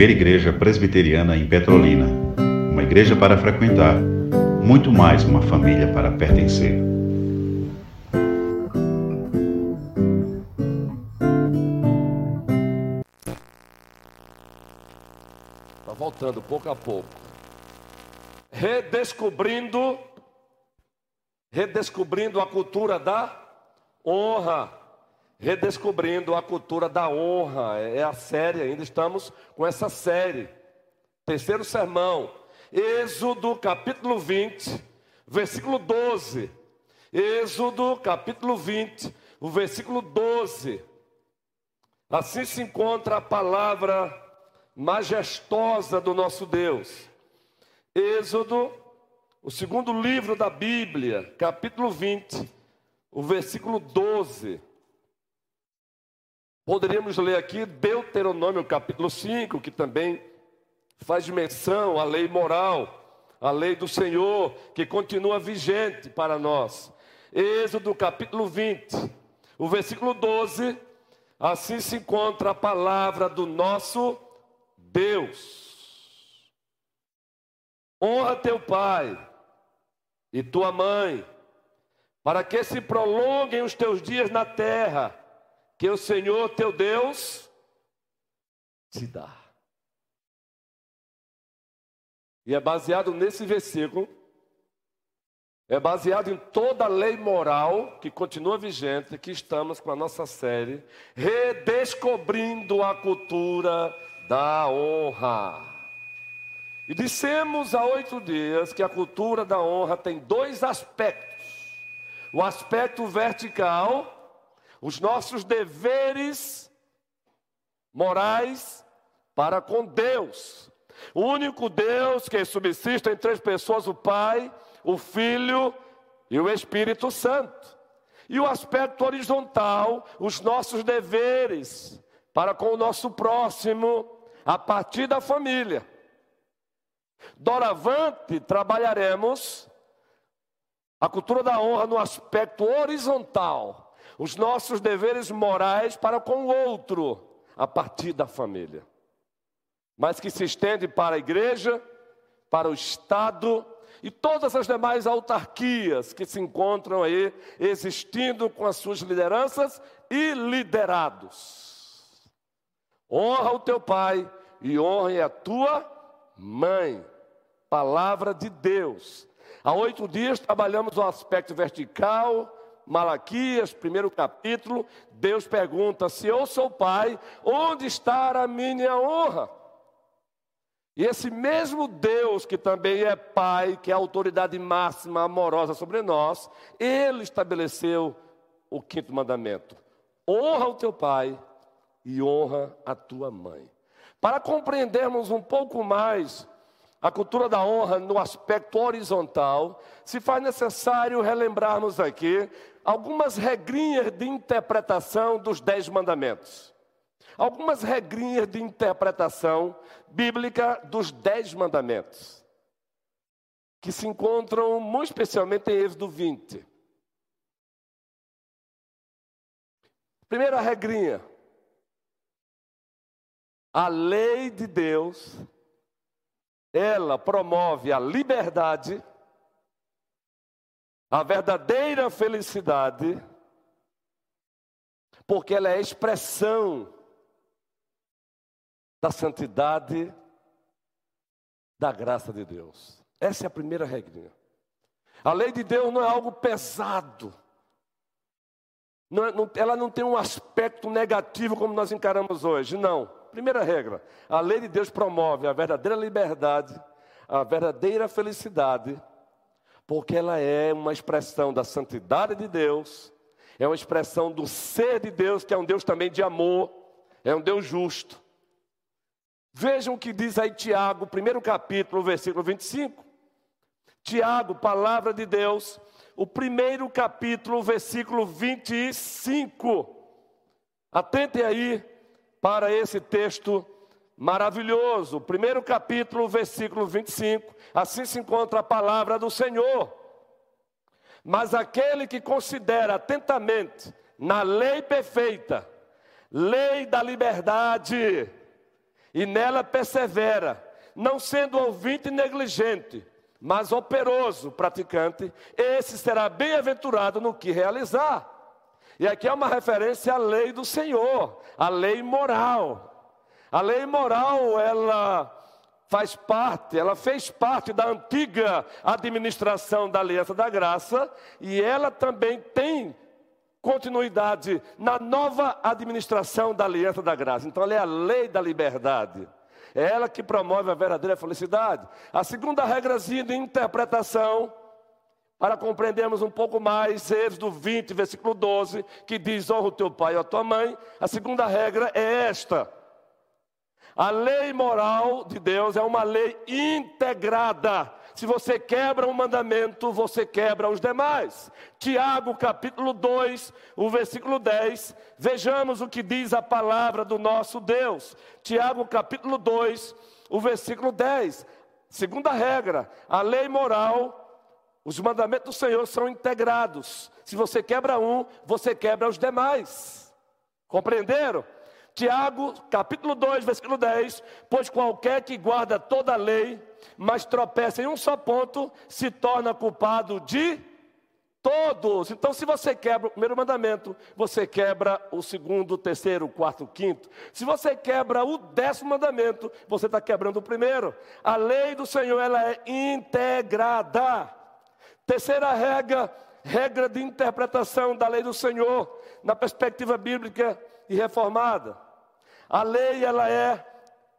primeira igreja presbiteriana em Petrolina. Uma igreja para frequentar, muito mais uma família para pertencer. Está voltando pouco a pouco. Redescobrindo, redescobrindo a cultura da honra redescobrindo a cultura da honra. É a série, ainda estamos com essa série. Terceiro sermão, Êxodo capítulo 20, versículo 12. Êxodo capítulo 20, o versículo 12. Assim se encontra a palavra majestosa do nosso Deus. Êxodo, o segundo livro da Bíblia, capítulo 20, o versículo 12. Poderíamos ler aqui Deuteronômio capítulo 5, que também faz menção à lei moral, à lei do Senhor, que continua vigente para nós. Êxodo capítulo 20, o versículo 12, assim se encontra a palavra do nosso Deus. Honra teu pai e tua mãe, para que se prolonguem os teus dias na terra que o Senhor teu Deus te dá. E é baseado nesse versículo, é baseado em toda a lei moral que continua vigente, que estamos com a nossa série, redescobrindo a cultura da honra. E dissemos há oito dias que a cultura da honra tem dois aspectos: o aspecto vertical os nossos deveres morais para com Deus. O único Deus que subsiste em três pessoas: o Pai, o Filho e o Espírito Santo. E o aspecto horizontal, os nossos deveres para com o nosso próximo, a partir da família. Doravante, trabalharemos a cultura da honra no aspecto horizontal os nossos deveres morais para com o outro, a partir da família, mas que se estende para a igreja, para o Estado e todas as demais autarquias que se encontram aí existindo com as suas lideranças e liderados. Honra o teu pai e honre a tua mãe. Palavra de Deus. Há oito dias trabalhamos o aspecto vertical, Malaquias, primeiro capítulo, Deus pergunta: Se eu sou pai, onde está a minha honra? E esse mesmo Deus, que também é Pai, que é a autoridade máxima, amorosa sobre nós, Ele estabeleceu o quinto mandamento: honra o teu pai e honra a tua mãe. Para compreendermos um pouco mais a cultura da honra no aspecto horizontal, se faz necessário relembrarmos aqui algumas regrinhas de interpretação dos dez mandamentos. Algumas regrinhas de interpretação bíblica dos dez mandamentos, que se encontram muito especialmente em Êxodo 20. Primeira regrinha: a lei de Deus, ela promove a liberdade a verdadeira felicidade, porque ela é a expressão da santidade, da graça de Deus. Essa é a primeira regrinha. A lei de Deus não é algo pesado. Não, é, não, ela não tem um aspecto negativo como nós encaramos hoje. Não. Primeira regra: a lei de Deus promove a verdadeira liberdade, a verdadeira felicidade porque ela é uma expressão da santidade de Deus, é uma expressão do ser de Deus, que é um Deus também de amor, é um Deus justo. Vejam o que diz aí Tiago, primeiro capítulo, versículo 25. Tiago, palavra de Deus, o primeiro capítulo, versículo 25. Atentem aí para esse texto maravilhoso. Primeiro capítulo, versículo 25. Assim se encontra a palavra do Senhor. Mas aquele que considera atentamente na lei perfeita, lei da liberdade, e nela persevera, não sendo ouvinte negligente, mas operoso praticante, esse será bem-aventurado no que realizar. E aqui é uma referência à lei do Senhor, a lei moral. A lei moral, ela faz parte, ela fez parte da antiga administração da Aliança da Graça e ela também tem continuidade na nova administração da Aliança da Graça. Então ela é a lei da liberdade. É ela que promove a verdadeira felicidade. A segunda regrazinha de interpretação, para compreendermos um pouco mais, Êxodo 20, versículo 12, que diz: honra o teu pai e a tua mãe. A segunda regra é esta: a lei moral de Deus é uma lei integrada. Se você quebra um mandamento, você quebra os demais. Tiago capítulo 2, o versículo 10. Vejamos o que diz a palavra do nosso Deus. Tiago capítulo 2, o versículo 10. Segunda regra, a lei moral, os mandamentos do Senhor são integrados. Se você quebra um, você quebra os demais. Compreenderam? Tiago, capítulo 2, versículo 10: Pois qualquer que guarda toda a lei, mas tropeça em um só ponto, se torna culpado de todos. Então, se você quebra o primeiro mandamento, você quebra o segundo, o terceiro, o quarto, o quinto. Se você quebra o décimo mandamento, você está quebrando o primeiro. A lei do Senhor ela é integrada. Terceira regra, regra de interpretação da lei do Senhor, na perspectiva bíblica e reformada. A lei ela é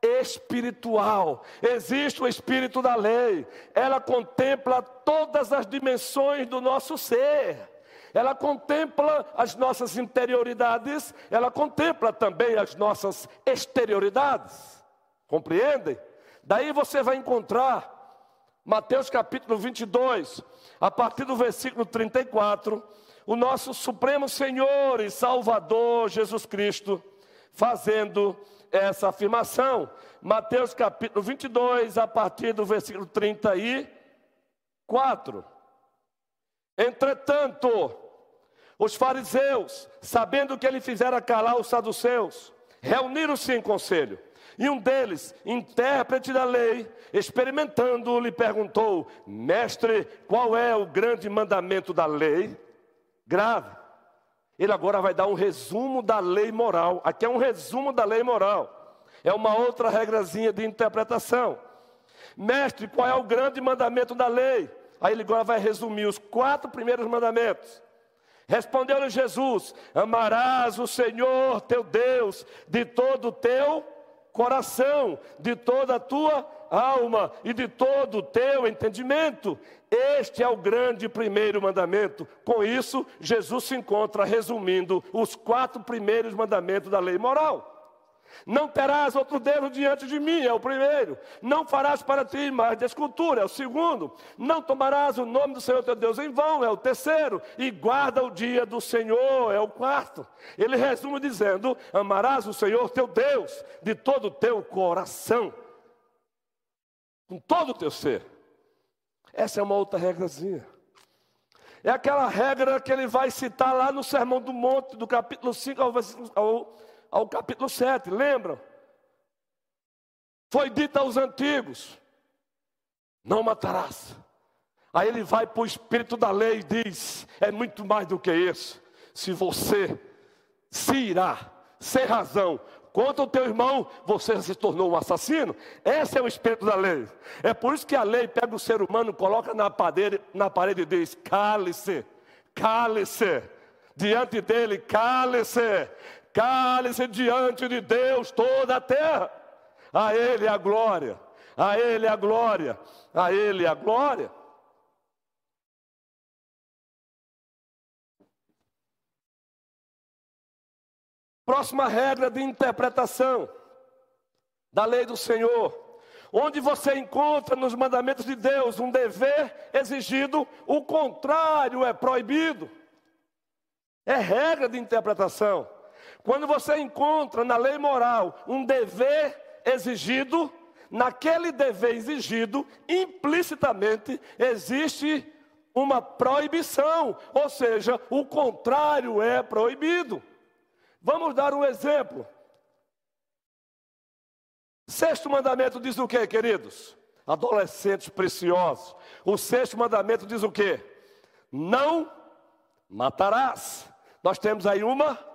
espiritual. Existe o espírito da lei. Ela contempla todas as dimensões do nosso ser. Ela contempla as nossas interioridades, ela contempla também as nossas exterioridades. Compreendem? Daí você vai encontrar Mateus capítulo 22, a partir do versículo 34, o nosso Supremo Senhor e Salvador Jesus Cristo, fazendo essa afirmação. Mateus capítulo 22, a partir do versículo 34. Entretanto, os fariseus, sabendo que ele fizera calar os saduceus, reuniram-se em conselho. E um deles, intérprete da lei, experimentando, lhe perguntou: Mestre, qual é o grande mandamento da lei? grave. Ele agora vai dar um resumo da lei moral. Aqui é um resumo da lei moral. É uma outra regrazinha de interpretação. Mestre, qual é o grande mandamento da lei? Aí ele agora vai resumir os quatro primeiros mandamentos. Respondeu-lhe Jesus: Amarás o Senhor teu Deus de todo o teu coração, de toda a tua alma e de todo o teu entendimento. Este é o grande primeiro mandamento. Com isso, Jesus se encontra resumindo os quatro primeiros mandamentos da lei moral. Não terás outro Deus diante de mim, é o primeiro. Não farás para ti mais de escultura, é o segundo. Não tomarás o nome do Senhor teu Deus em vão, é o terceiro. E guarda o dia do Senhor, é o quarto. Ele resume dizendo: Amarás o Senhor teu Deus de todo o teu coração, com todo o teu ser. Essa é uma outra regrazinha. É aquela regra que ele vai citar lá no Sermão do Monte, do capítulo 5 ao, ao, ao capítulo 7, lembram? Foi dito aos antigos: não matarás. Aí ele vai para o espírito da lei e diz: é muito mais do que isso. Se você se irá, sem razão, contra o teu irmão, você se tornou um assassino. Esse é o espírito da lei. É por isso que a lei pega o ser humano, coloca na parede, na parede e diz: cale-se, cale-se. Diante dele, cale-se, cale-se diante de Deus toda a terra. A Ele a glória, a Ele a glória, a Ele a glória. Próxima regra de interpretação da lei do Senhor. Onde você encontra nos mandamentos de Deus um dever exigido, o contrário é proibido. É regra de interpretação. Quando você encontra na lei moral um dever exigido, naquele dever exigido, implicitamente existe uma proibição, ou seja, o contrário é proibido. Vamos dar um exemplo. Sexto mandamento diz o que, queridos? Adolescentes preciosos. O sexto mandamento diz o que? Não matarás. Nós temos aí uma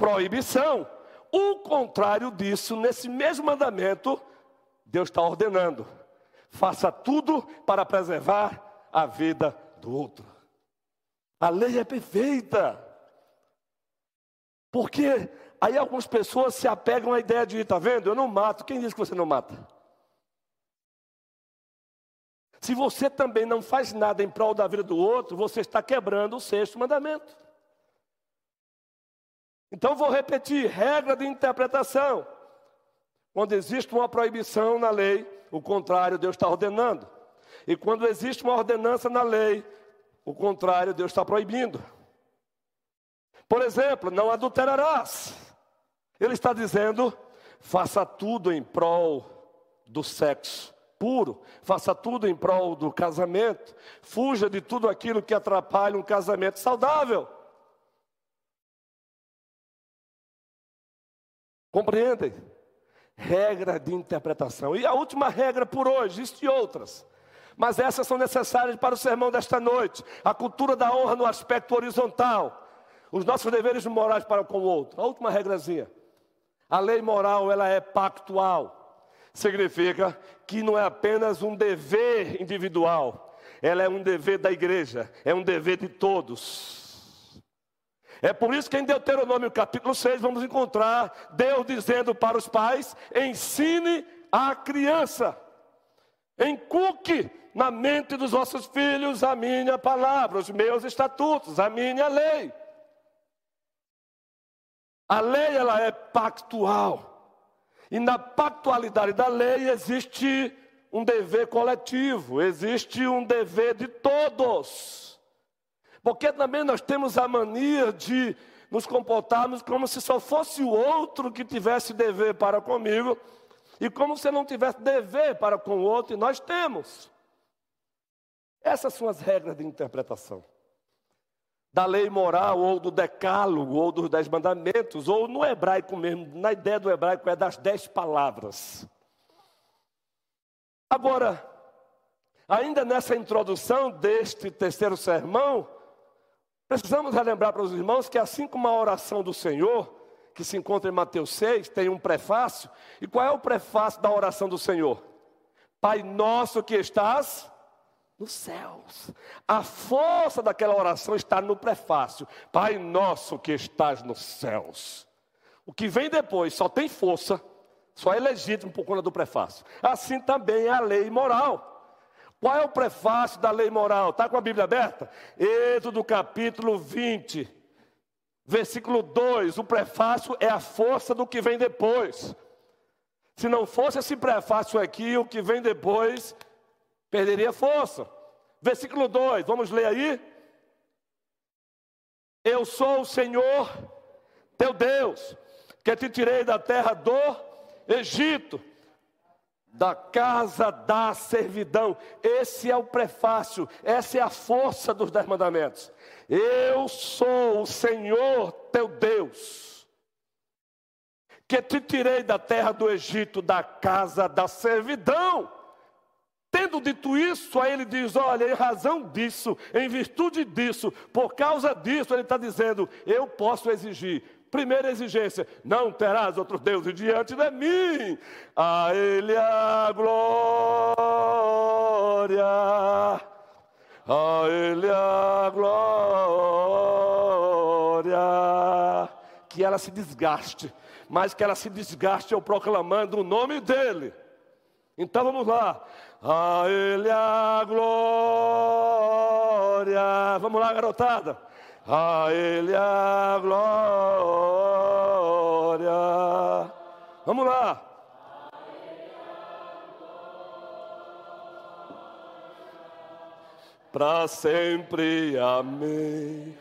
proibição. O contrário disso, nesse mesmo mandamento, Deus está ordenando: faça tudo para preservar a vida do outro. A lei é perfeita. Porque aí algumas pessoas se apegam à ideia de, está vendo, eu não mato. Quem diz que você não mata? Se você também não faz nada em prol da vida do outro, você está quebrando o sexto mandamento. Então vou repetir: regra de interpretação. Quando existe uma proibição na lei, o contrário Deus está ordenando. E quando existe uma ordenança na lei, o contrário Deus está proibindo. Por exemplo, não adulterarás. Ele está dizendo: faça tudo em prol do sexo puro, faça tudo em prol do casamento, fuja de tudo aquilo que atrapalha um casamento saudável. Compreendem? Regra de interpretação. E a última regra por hoje, existem outras. Mas essas são necessárias para o sermão desta noite. A cultura da honra no aspecto horizontal. Os nossos deveres morais para com o outro. A última regrazinha. A lei moral, ela é pactual. Significa que não é apenas um dever individual. Ela é um dever da igreja. É um dever de todos. É por isso que em Deuteronômio capítulo 6 vamos encontrar Deus dizendo para os pais: ensine a criança, encuque na mente dos vossos filhos a minha palavra, os meus estatutos, a minha lei. A lei ela é pactual. E na pactualidade da lei existe um dever coletivo, existe um dever de todos. Porque também nós temos a mania de nos comportarmos como se só fosse o outro que tivesse dever para comigo, e como se não tivesse dever para com o outro, e nós temos. Essas são as regras de interpretação. Da lei moral, ou do decálogo, ou dos dez mandamentos, ou no hebraico mesmo, na ideia do hebraico é das dez palavras. Agora, ainda nessa introdução deste terceiro sermão, Precisamos relembrar para os irmãos que, assim como a oração do Senhor, que se encontra em Mateus 6, tem um prefácio. E qual é o prefácio da oração do Senhor? Pai nosso que estás nos céus. A força daquela oração está no prefácio. Pai nosso que estás nos céus. O que vem depois só tem força, só é legítimo por conta do prefácio. Assim também é a lei moral. Qual é o prefácio da lei moral? Está com a Bíblia aberta? Êxodo capítulo 20, versículo 2. O prefácio é a força do que vem depois. Se não fosse esse prefácio aqui, o que vem depois perderia força. Versículo 2, vamos ler aí? Eu sou o Senhor, teu Deus, que te tirei da terra do Egito da casa da servidão. Esse é o prefácio, essa é a força dos dez mandamentos. Eu sou o Senhor teu Deus, que te tirei da terra do Egito, da casa da servidão. Tendo dito isso, aí ele diz: Olha, em razão disso, em virtude disso, por causa disso, ele está dizendo: Eu posso exigir Primeira exigência: não terás outros deuses diante de mim. A Ele a glória, a Ele a glória. Que ela se desgaste, mas que ela se desgaste eu proclamando o nome dEle. Então vamos lá. A Ele a glória. Vamos lá, garotada. A Ele a glória. Vamos lá. Para sempre, amém.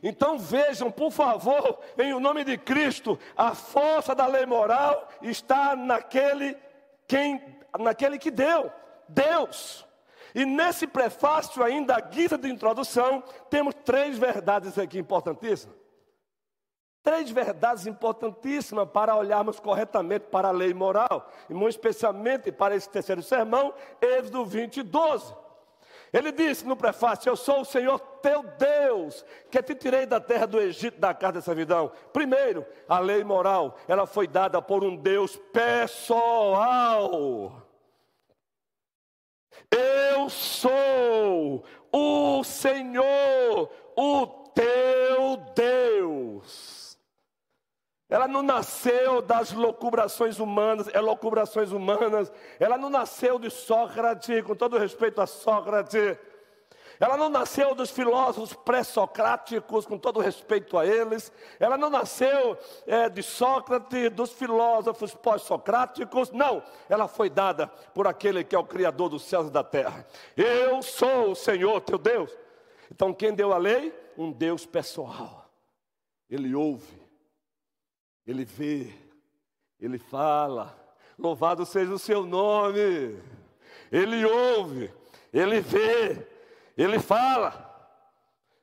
Então vejam, por favor, em o nome de Cristo, a força da lei moral está naquele quem, naquele que deu, Deus. E nesse prefácio, ainda a guisa de introdução, temos três verdades aqui importantíssimas. Três verdades importantíssimas para olharmos corretamente para a lei moral, e muito especialmente para esse terceiro sermão, Êxodo 20, 12. Ele disse no prefácio: Eu sou o Senhor teu Deus, que te tirei da terra do Egito, da casa da servidão. Primeiro, a lei moral, ela foi dada por um Deus pessoal. Eu sou o Senhor, o teu Deus. Ela não nasceu das locubrações humanas, é locubrações humanas. Ela não nasceu de Sócrates, com todo respeito a Sócrates. Ela não nasceu dos filósofos pré-socráticos, com todo respeito a eles. Ela não nasceu é, de Sócrates, dos filósofos pós-socráticos. Não, ela foi dada por aquele que é o Criador dos céus e da terra. Eu sou o Senhor teu Deus. Então, quem deu a lei? Um Deus pessoal. Ele ouve, ele vê, ele fala. Louvado seja o seu nome. Ele ouve, ele vê, ele fala.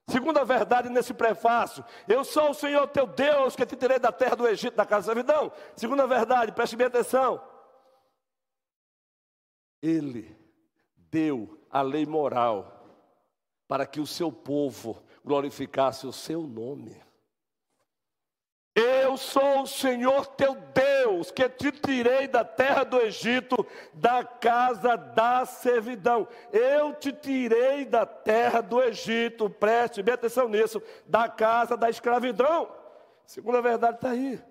Segunda verdade nesse prefácio, eu sou o Senhor teu Deus que te tirei da terra do Egito, da casa da servidão. Segunda verdade, preste bem atenção. Ele deu a lei moral para que o seu povo glorificasse o seu nome. Eu sou o Senhor teu Deus, que te tirei da terra do Egito, da casa da servidão. Eu te tirei da terra do Egito, preste bem atenção nisso, da casa da escravidão. Segunda verdade está aí.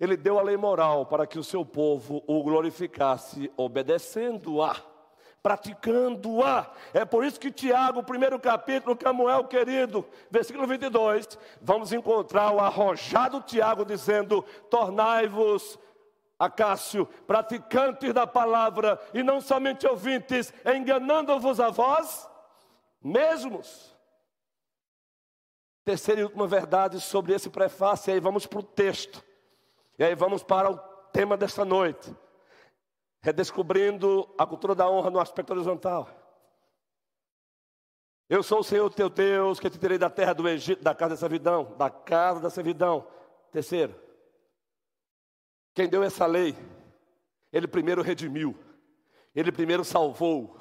Ele deu a lei moral para que o seu povo o glorificasse, obedecendo-a praticando-a. É por isso que Tiago, primeiro capítulo, Camuel querido, versículo 22, vamos encontrar o arrojado Tiago dizendo: Tornai-vos, Acácio, praticantes da palavra e não somente ouvintes, enganando-vos a vós mesmos. Terceira e última verdade sobre esse prefácio, e aí vamos para o texto, e aí vamos para o tema desta noite redescobrindo a cultura da honra no aspecto horizontal. Eu sou o Senhor teu Deus, que te tirei da terra do Egito, da casa da servidão, da casa da servidão. Terceiro, quem deu essa lei, ele primeiro redimiu, ele primeiro salvou,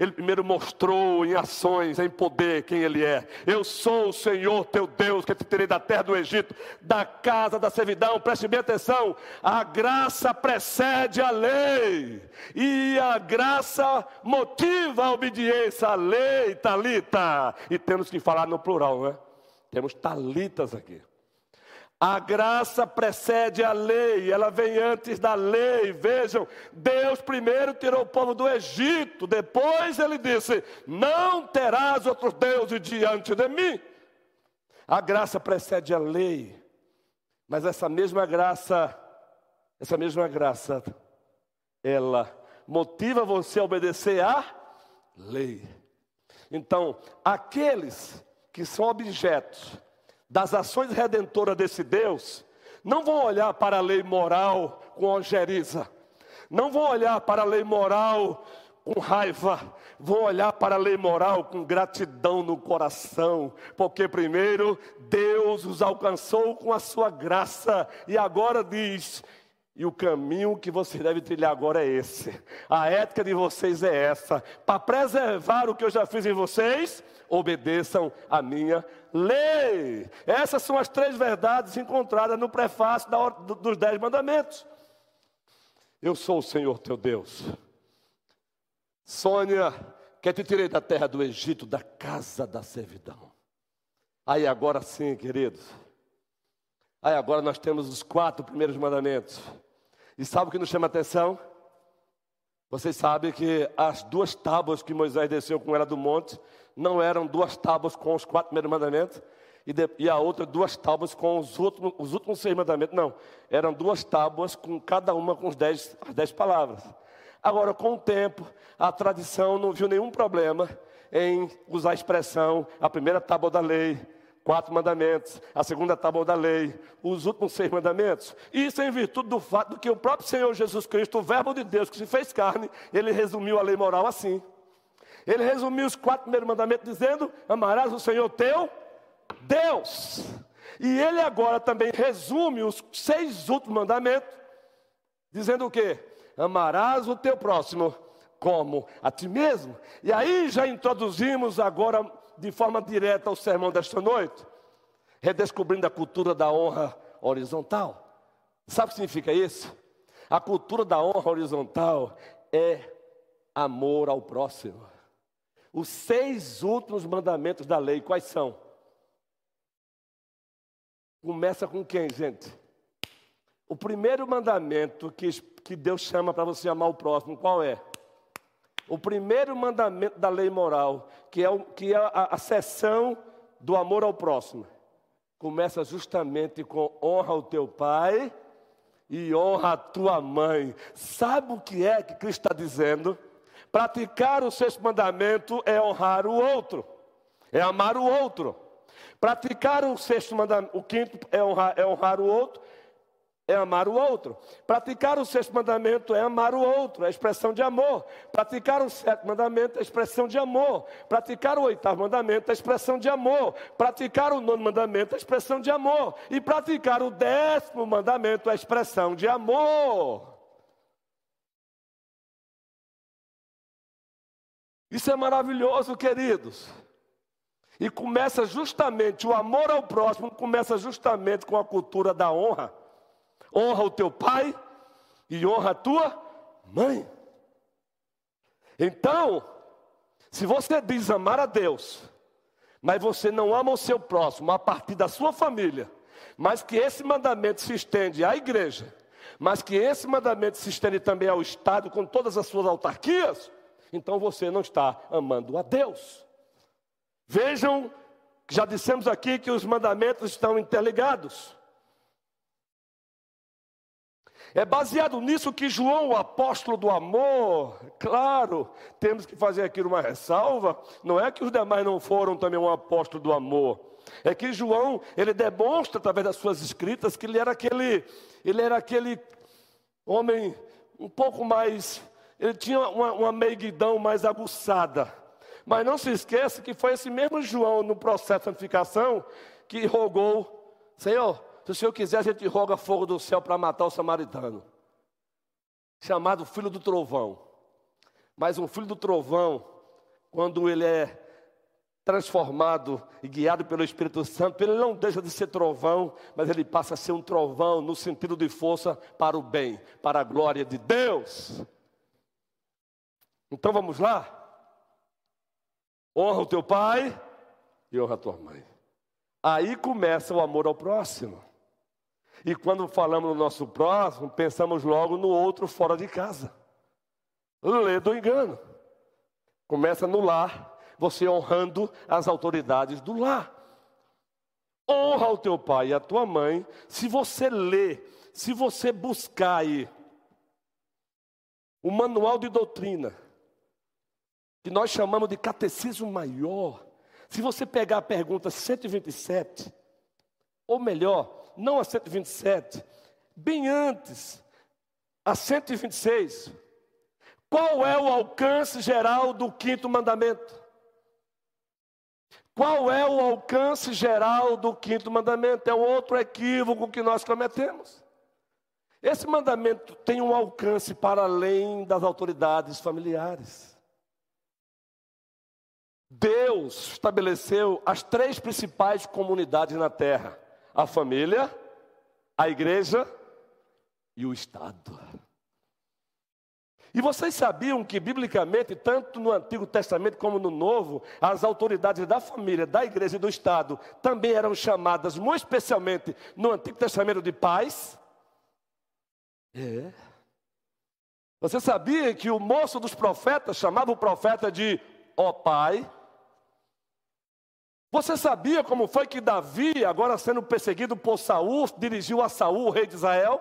ele primeiro mostrou em ações, em poder, quem Ele é. Eu sou o Senhor teu Deus, que te tirei da terra do Egito, da casa da servidão. Preste bem atenção: a graça precede a lei, e a graça motiva a obediência à lei, talita. E temos que falar no plural, né? Temos talitas aqui. A graça precede a lei, ela vem antes da lei. Vejam, Deus primeiro tirou o povo do Egito, depois ele disse: Não terás outros deuses diante de mim. A graça precede a lei, mas essa mesma graça, essa mesma graça, ela motiva você a obedecer à lei. Então, aqueles que são objetos das ações redentoras desse Deus, não vão olhar para a lei moral com ojeriza, não vão olhar para a lei moral com raiva, vão olhar para a lei moral com gratidão no coração, porque primeiro Deus os alcançou com a sua graça e agora diz: e o caminho que você deve trilhar agora é esse. A ética de vocês é essa. Para preservar o que eu já fiz em vocês, obedeçam a minha lei. Essas são as três verdades encontradas no prefácio dos Dez Mandamentos. Eu sou o Senhor teu Deus. Sônia, que te tirei da terra do Egito, da casa da servidão. Aí agora sim, queridos. Aí agora nós temos os quatro primeiros mandamentos. E sabe o que nos chama a atenção? Vocês sabem que as duas tábuas que Moisés desceu com ela do monte não eram duas tábuas com os quatro primeiros mandamentos e, de, e a outra duas tábuas com os últimos, os últimos seis mandamentos. Não, eram duas tábuas com cada uma com os dez, as dez palavras. Agora, com o tempo, a tradição não viu nenhum problema em usar a expressão a primeira tábua da lei, quatro mandamentos, a segunda tábua da lei, os últimos seis mandamentos. Isso em virtude do fato de que o próprio Senhor Jesus Cristo, o Verbo de Deus que se fez carne, ele resumiu a lei moral assim. Ele resumiu os quatro primeiros mandamentos dizendo: Amarás o Senhor teu Deus. E ele agora também resume os seis últimos mandamentos, dizendo o quê? Amarás o teu próximo como a ti mesmo. E aí já introduzimos agora de forma direta o sermão desta noite, redescobrindo a cultura da honra horizontal. Sabe o que significa isso? A cultura da honra horizontal é amor ao próximo. Os seis últimos mandamentos da lei, quais são? Começa com quem, gente? O primeiro mandamento que, que Deus chama para você amar o próximo, qual é? O primeiro mandamento da lei moral, que é, o, que é a, a seção do amor ao próximo, começa justamente com honra o teu pai e honra a tua mãe. Sabe o que é que Cristo está dizendo? Praticar o sexto mandamento é honrar o outro, é amar o outro. Praticar o sexto mandamento, o quinto é honrar, é honrar o outro, é amar o outro. Praticar o sexto mandamento é amar o outro, é expressão de amor. Praticar o sétimo mandamento é expressão de amor. Praticar o oitavo mandamento é expressão de amor. Praticar o nono mandamento é expressão de amor. E praticar o décimo mandamento é expressão de amor. Isso é maravilhoso, queridos. E começa justamente, o amor ao próximo começa justamente com a cultura da honra. Honra o teu pai e honra a tua mãe. Então, se você diz amar a Deus, mas você não ama o seu próximo a partir da sua família, mas que esse mandamento se estende à igreja, mas que esse mandamento se estende também ao Estado com todas as suas autarquias, então você não está amando a Deus. Vejam, já dissemos aqui que os mandamentos estão interligados. É baseado nisso que João, o apóstolo do amor, claro, temos que fazer aqui uma ressalva, não é que os demais não foram também um apóstolo do amor. É que João, ele demonstra através das suas escritas que ele era aquele, ele era aquele homem um pouco mais, ele tinha uma, uma meiguidão mais aguçada. Mas não se esqueça que foi esse mesmo João, no processo de santificação, que rogou, Senhor, se o Senhor quiser, a gente roga fogo do céu para matar o samaritano. Chamado filho do trovão. Mas um filho do trovão, quando ele é transformado e guiado pelo Espírito Santo, ele não deixa de ser trovão, mas ele passa a ser um trovão no sentido de força para o bem, para a glória de Deus. Então vamos lá? Honra o teu pai e honra a tua mãe. Aí começa o amor ao próximo. E quando falamos no nosso próximo, pensamos logo no outro fora de casa. Lê do engano. Começa no lar, você honrando as autoridades do lar. Honra o teu pai e a tua mãe. Se você lê, se você buscar aí o manual de doutrina, que nós chamamos de catecismo maior, se você pegar a pergunta 127, ou melhor, não a 127, bem antes, a 126. Qual é o alcance geral do quinto mandamento? Qual é o alcance geral do quinto mandamento? É outro equívoco que nós cometemos. Esse mandamento tem um alcance para além das autoridades familiares. Deus estabeleceu as três principais comunidades na terra: a família, a igreja e o Estado. E vocês sabiam que, biblicamente, tanto no Antigo Testamento como no Novo, as autoridades da família, da igreja e do Estado também eram chamadas, muito especialmente no Antigo Testamento, de pais? É. Você sabia que o moço dos profetas chamava o profeta de ó pai? Você sabia como foi que Davi, agora sendo perseguido por Saul, dirigiu a Saul, o rei de Israel?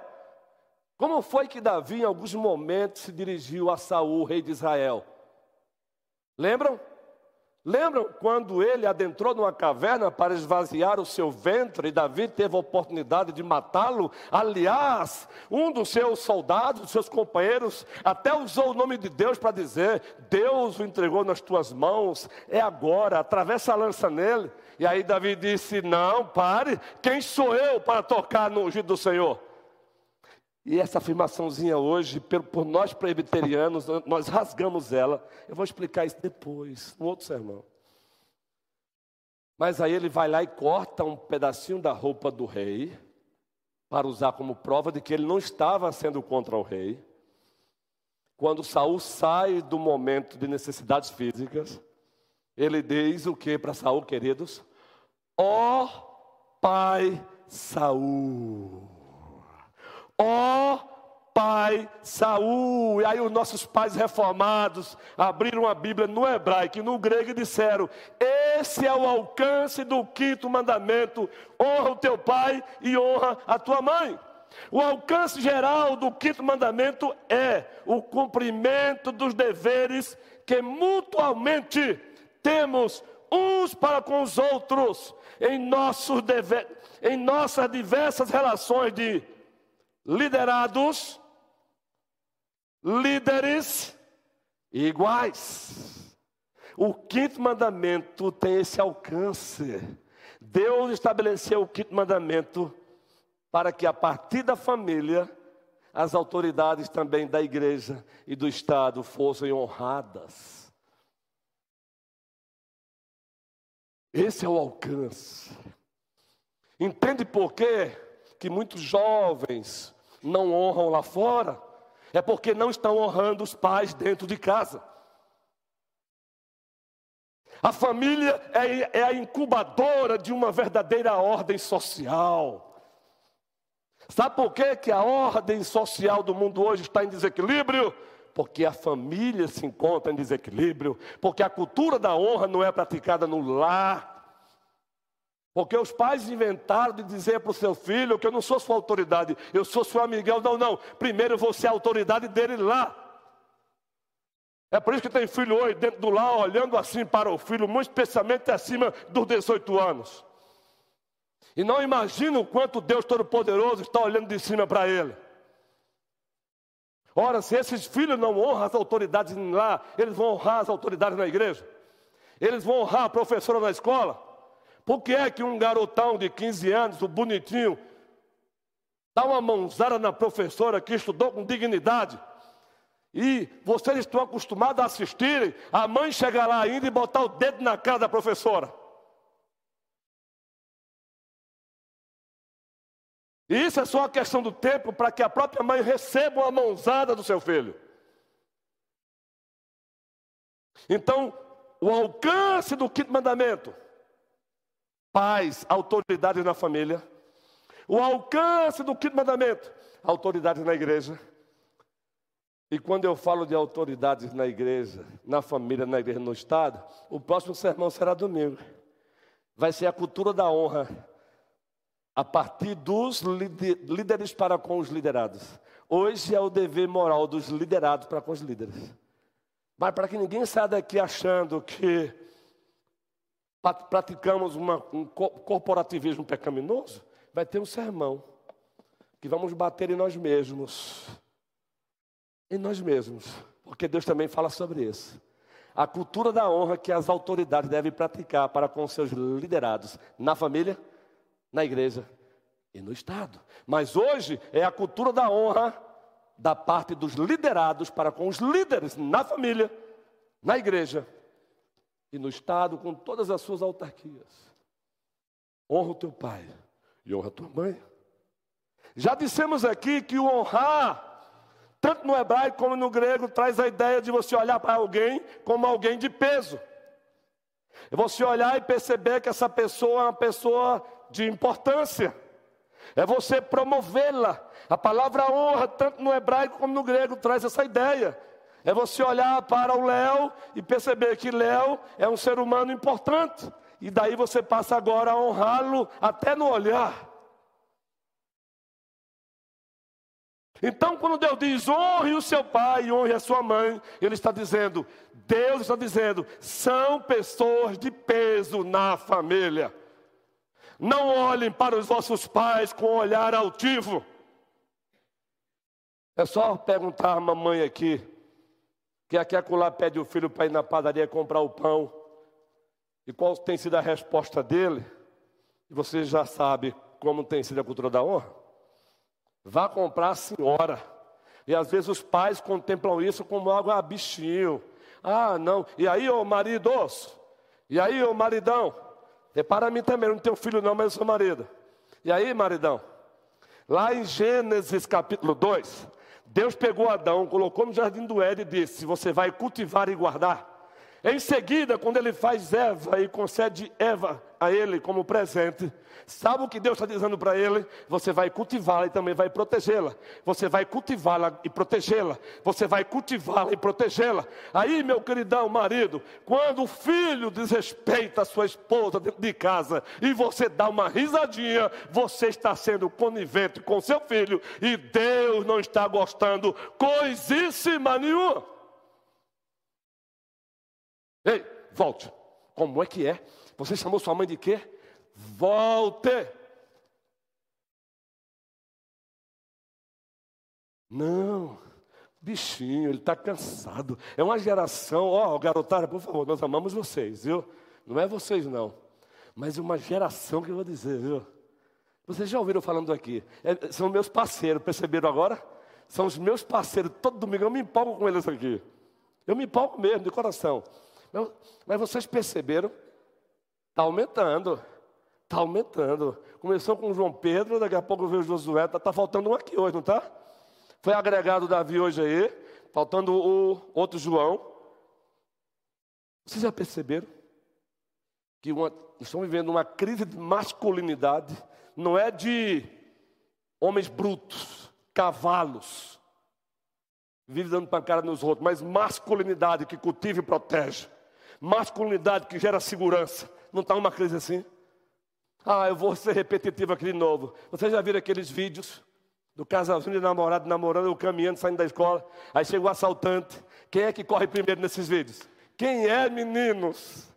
Como foi que Davi, em alguns momentos, se dirigiu a Saul, rei de Israel? Lembram? Lembram quando ele adentrou numa caverna para esvaziar o seu ventre e Davi teve a oportunidade de matá-lo? Aliás, um dos seus soldados, dos seus companheiros, até usou o nome de Deus para dizer: Deus o entregou nas tuas mãos, é agora, atravessa a lança nele. E aí Davi disse: Não, pare, quem sou eu para tocar no ungido do Senhor? E essa afirmaçãozinha hoje, por nós presbiterianos, nós rasgamos ela. Eu vou explicar isso depois, no outro sermão. Mas aí ele vai lá e corta um pedacinho da roupa do rei, para usar como prova de que ele não estava sendo contra o rei. Quando Saul sai do momento de necessidades físicas, ele diz o que para Saul, queridos? Ó oh, pai Saul. Ó oh, pai Saul. E aí os nossos pais reformados abriram a Bíblia no hebraico e no grego e disseram: Esse é o alcance do quinto mandamento: honra o teu pai e honra a tua mãe. O alcance geral do quinto mandamento é o cumprimento dos deveres que mutuamente temos uns para com os outros em, nossos dever, em nossas diversas relações de liderados líderes iguais. O quinto mandamento tem esse alcance. Deus estabeleceu o quinto mandamento para que a partir da família as autoridades também da igreja e do Estado fossem honradas. Esse é o alcance. Entende por quê que muitos jovens não honram lá fora? é porque não estão honrando os pais dentro de casa. A família é, é a incubadora de uma verdadeira ordem social. Sabe por quê que a ordem social do mundo hoje está em desequilíbrio? Porque a família se encontra em desequilíbrio, porque a cultura da honra não é praticada no lar. Porque os pais inventaram de dizer para o seu filho que eu não sou sua autoridade, eu sou seu amigão. Não, não. Primeiro você é a autoridade dele lá. É por isso que tem filho hoje dentro do lar, olhando assim para o filho, muito especialmente acima dos 18 anos. E não imagina o quanto Deus Todo-Poderoso está olhando de cima para ele. Ora, se esses filhos não honram as autoridades lá, eles vão honrar as autoridades na igreja. Eles vão honrar a professora na escola. Por que é que um garotão de 15 anos, o bonitinho, dá uma mãozada na professora que estudou com dignidade? E vocês estão acostumados a assistirem, a mãe chegar lá ainda e botar o dedo na cara da professora. E isso é só uma questão do tempo para que a própria mãe receba uma mãozada do seu filho. Então, o alcance do quinto mandamento pais, autoridades na família, o alcance do quinto mandamento, autoridades na igreja. E quando eu falo de autoridades na igreja, na família, na igreja, no Estado, o próximo sermão será domingo. Vai ser a cultura da honra, a partir dos líderes para com os liderados. Hoje é o dever moral dos liderados para com os líderes. Mas para que ninguém saia daqui achando que praticamos uma, um corporativismo pecaminoso, vai ter um sermão que vamos bater em nós mesmos. Em nós mesmos, porque Deus também fala sobre isso. A cultura da honra que as autoridades devem praticar para com seus liderados na família, na igreja e no Estado. Mas hoje é a cultura da honra da parte dos liderados para com os líderes na família, na igreja e no Estado com todas as suas autarquias. Honra o teu pai e honra a tua mãe. Já dissemos aqui que o honrar, tanto no hebraico como no grego, traz a ideia de você olhar para alguém como alguém de peso. É você olhar e perceber que essa pessoa é uma pessoa de importância. É você promovê-la. A palavra honra, tanto no hebraico como no grego, traz essa ideia é você olhar para o Léo e perceber que Léo é um ser humano importante. E daí você passa agora a honrá-lo até no olhar. Então, quando Deus diz honre o seu pai e honre a sua mãe, Ele está dizendo, Deus está dizendo, são pessoas de peso na família. Não olhem para os vossos pais com olhar altivo. É só perguntar à mamãe aqui, que aqui acolá pede o filho para ir na padaria comprar o pão. E qual tem sido a resposta dele? E você já sabe como tem sido a cultura da honra? Vá comprar a senhora. E às vezes os pais contemplam isso como algo bichinho. Ah, não. E aí, ô maridos? E aí, ô maridão? Repara a mim também, não tenho filho não, mas eu sou marido. E aí, maridão? Lá em Gênesis capítulo 2, Deus pegou Adão, colocou no jardim do Éden e disse: Você vai cultivar e guardar. Em seguida, quando ele faz Eva e concede Eva a ele como presente, sabe o que Deus está dizendo para ele? Você vai cultivá-la e também vai protegê-la. Você vai cultivá-la e protegê-la. Você vai cultivá-la e protegê-la. Aí, meu queridão marido, quando o filho desrespeita a sua esposa dentro de casa e você dá uma risadinha, você está sendo conivente com seu filho e Deus não está gostando coisíssima nenhuma. Ei, volte. Como é que é? Você chamou sua mãe de quê? Volte. Não, bichinho, ele está cansado. É uma geração, ó, oh, garotada, por favor, nós amamos vocês, viu? Não é vocês não, mas uma geração que eu vou dizer, viu? Vocês já ouviram falando aqui? É, são meus parceiros, perceberam agora? São os meus parceiros, todo domingo eu me empolgo com eles aqui. Eu me empolgo mesmo, de coração. Mas vocês perceberam? Está aumentando. Está aumentando. Começou com João Pedro, daqui a pouco veio Josué. Está tá faltando um aqui hoje, não está? Foi agregado Davi hoje aí. Faltando o outro João. Vocês já perceberam? Que uma, estão vivendo uma crise de masculinidade. Não é de homens brutos, cavalos, vive dando pancada nos outros, mas masculinidade que cultiva e protege masculinidade que gera segurança. Não está uma crise assim? Ah, eu vou ser repetitivo aqui de novo. Vocês já viram aqueles vídeos do casalzinho de namorado namorando, caminhando, saindo da escola? Aí chega o assaltante. Quem é que corre primeiro nesses vídeos? Quem é, meninos?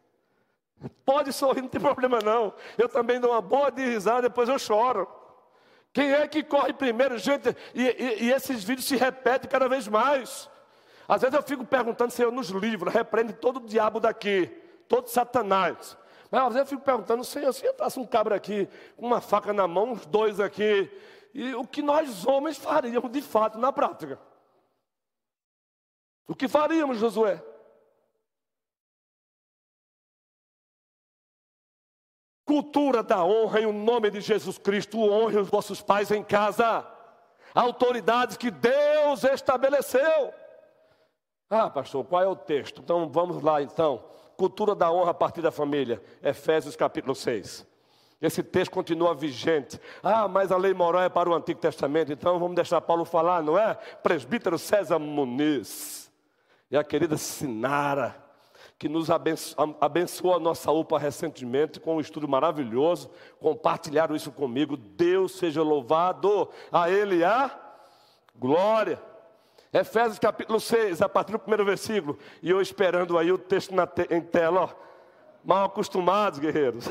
Pode sorrir, não tem problema não. Eu também dou uma boa de risada, depois eu choro. Quem é que corre primeiro, gente? E, e, e esses vídeos se repetem cada vez mais. Às vezes eu fico perguntando, Senhor, nos livros, repreende todo o diabo daqui, todo Satanás. Mas às vezes eu fico perguntando, Senhor, se eu passo um cabra aqui, com uma faca na mão, uns dois aqui, e o que nós homens faríamos de fato na prática? O que faríamos, Josué? Cultura da honra em o nome de Jesus Cristo, honre os vossos pais em casa, autoridades que Deus estabeleceu. Ah, pastor, qual é o texto? Então vamos lá então. Cultura da honra a partir da família. Efésios capítulo 6. Esse texto continua vigente. Ah, mas a lei moral é para o Antigo Testamento, então vamos deixar Paulo falar, não é? Presbítero César Muniz e a querida Sinara, que nos abençoou, a nossa UPA recentemente com um estudo maravilhoso, compartilharam isso comigo. Deus seja louvado, a Ele a glória. Efésios capítulo 6, a partir do primeiro versículo. E eu esperando aí o texto te em tela, ó. Mal acostumados, guerreiros.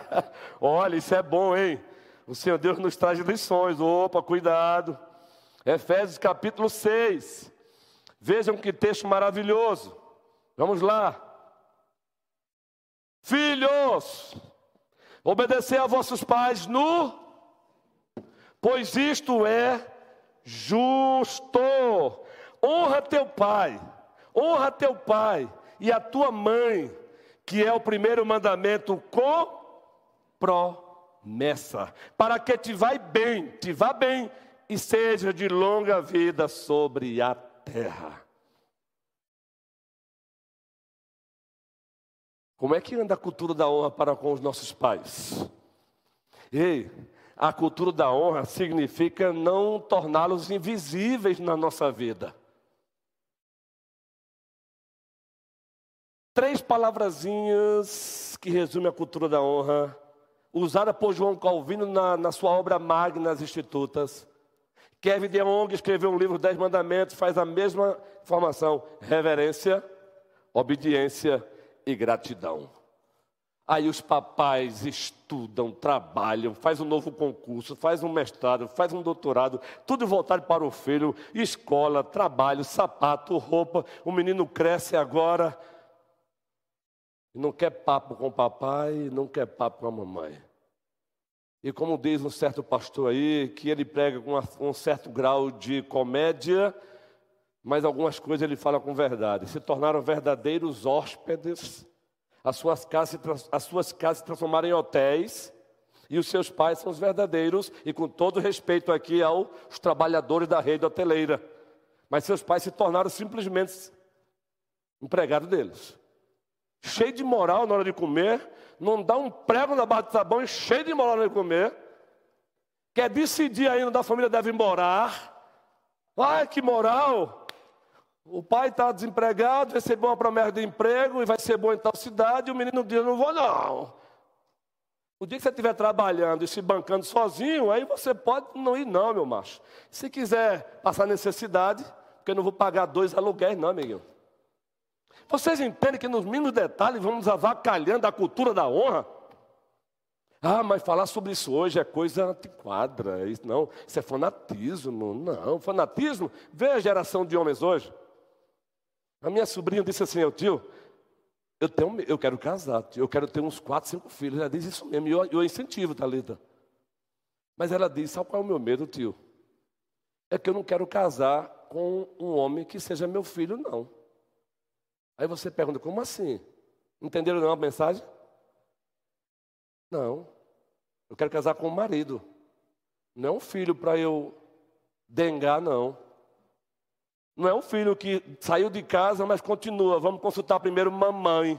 Olha, isso é bom, hein? O Senhor Deus nos traz lições. Opa, cuidado. Efésios capítulo 6. Vejam que texto maravilhoso. Vamos lá. Filhos, obedecer a vossos pais no, pois isto é justo. Honra teu pai, honra teu pai e a tua mãe, que é o primeiro mandamento com promessa, para que te vai bem, te vá bem e seja de longa vida sobre a terra. Como é que anda a cultura da honra para com os nossos pais? Ei, a cultura da honra significa não torná-los invisíveis na nossa vida. Três palavrazinhas que resumem a cultura da honra, usada por João Calvino na, na sua obra Magna as Institutas. Kevin DeYoung escreveu um livro, Dez Mandamentos, faz a mesma informação: reverência, obediência e gratidão. Aí os papais estudam, trabalham, faz um novo concurso, faz um mestrado, faz um doutorado, tudo voltado para o filho, escola, trabalho, sapato, roupa. O menino cresce agora. não quer papo com o papai, não quer papo com a mamãe. E como diz um certo pastor aí, que ele prega com um certo grau de comédia, mas algumas coisas ele fala com verdade. Se tornaram verdadeiros hóspedes, as suas casas, as suas casas se transformaram em hotéis, e os seus pais são os verdadeiros, e com todo respeito aqui aos trabalhadores da rede hoteleira. Mas seus pais se tornaram simplesmente empregados deles. Cheio de moral na hora de comer, não dá um prego na barra de sabão e cheio de moral na hora de comer. Quer decidir ainda onde a família deve morar. Ai, que moral! O pai está desempregado, recebeu uma promessa de emprego e vai ser bom em tal cidade, e o menino diz: Não vou, não. O dia que você estiver trabalhando e se bancando sozinho, aí você pode não ir, não, meu macho. Se quiser passar necessidade, porque eu não vou pagar dois aluguéis, não, amiguinho. Vocês entendem que nos mínimos detalhes vamos avacalhando a cultura da honra? Ah, mas falar sobre isso hoje é coisa antiquada. Isso, não, isso é fanatismo. Não, fanatismo. Vê a geração de homens hoje. A minha sobrinha disse assim, eu tio, eu, tenho, eu quero casar, tio, eu quero ter uns quatro, cinco filhos. Ela diz isso mesmo, e eu, eu incentivo, Thalita. Mas ela diz, sabe qual é o meu medo, tio? É que eu não quero casar com um homem que seja meu filho, não. Aí você pergunta, como assim? Entenderam não a mensagem? Não. Eu quero casar com um marido. Não é um filho para eu dengar, não. Não é um filho que saiu de casa, mas continua. Vamos consultar primeiro mamãe.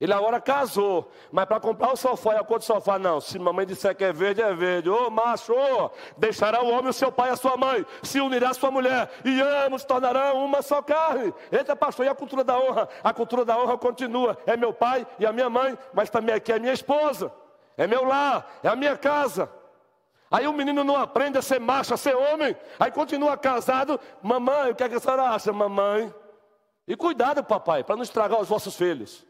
Ele agora casou, mas para comprar o sofá e a cor do sofá, não. Se mamãe disser que é verde, é verde. Ô macho, deixará o homem o seu pai e a sua mãe, se unirá a sua mulher, e ambos tornarão uma só carne. Eita, pastor, e a cultura da honra? A cultura da honra continua. É meu pai e a minha mãe, mas também aqui é minha esposa. É meu lar, é a minha casa. Aí o menino não aprende a ser macho, a ser homem. Aí continua casado. Mamãe, o que, é que a senhora acha, mamãe? E cuidado, papai, para não estragar os vossos filhos.